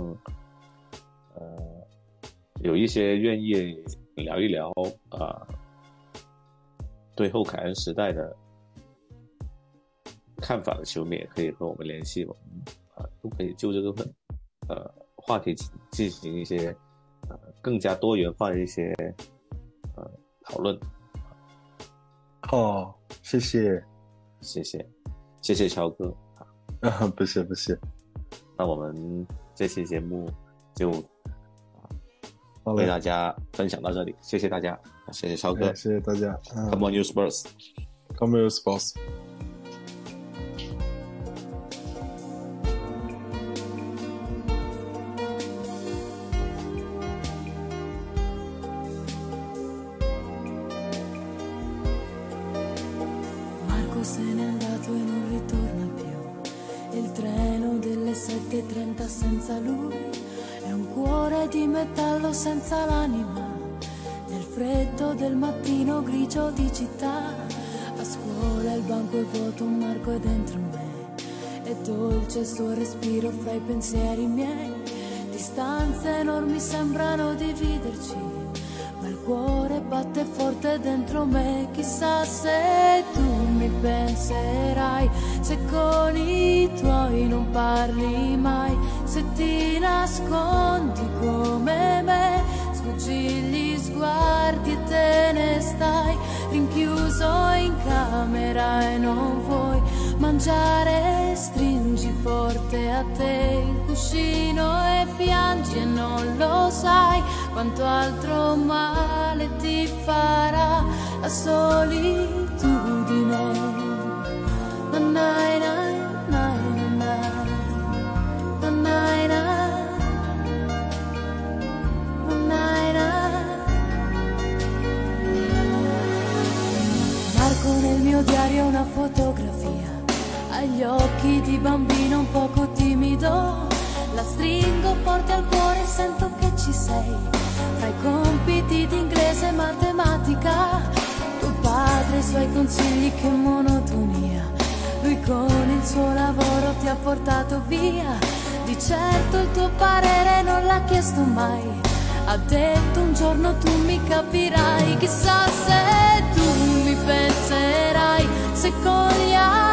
呃。有一些愿意聊一聊啊，对后凯恩时代的看法的球迷，也可以和我们联系，我们啊都可以就这个呃话题进行一些呃更加多元化的一些呃讨论。好，谢谢，谢谢，谢谢乔哥啊，不是不是，那我们这期节目就。为大家分享到这里，谢谢大家，谢谢超哥，谢谢大家。Come on, you Spurs! Come on, you Spurs! Grigio di città. A scuola il banco è vuoto, un Marco è dentro me. È dolce il suo respiro fra i pensieri miei. Distanze enormi sembrano dividerci. Ma il cuore batte forte dentro me. Chissà se tu mi penserai. Se con i tuoi non parli mai. Se ti nascondi come me. Sfuggi gli sguardi e te ne stai. Rinchiuso in camera e non vuoi mangiare. Stringi forte a te il cuscino e piangi e non lo sai quanto altro male ti farà la solitudine. Nanai, nai, nai, mio diario una fotografia agli occhi di bambino un poco timido. La stringo forte al cuore e sento che ci sei. Fra i compiti di inglese e matematica, tuo padre e i suoi consigli, che monotonia. Lui con il suo lavoro ti ha portato via. Di certo il tuo parere non l'ha chiesto mai. Ha detto un giorno tu mi capirai. Chissà se. se colla.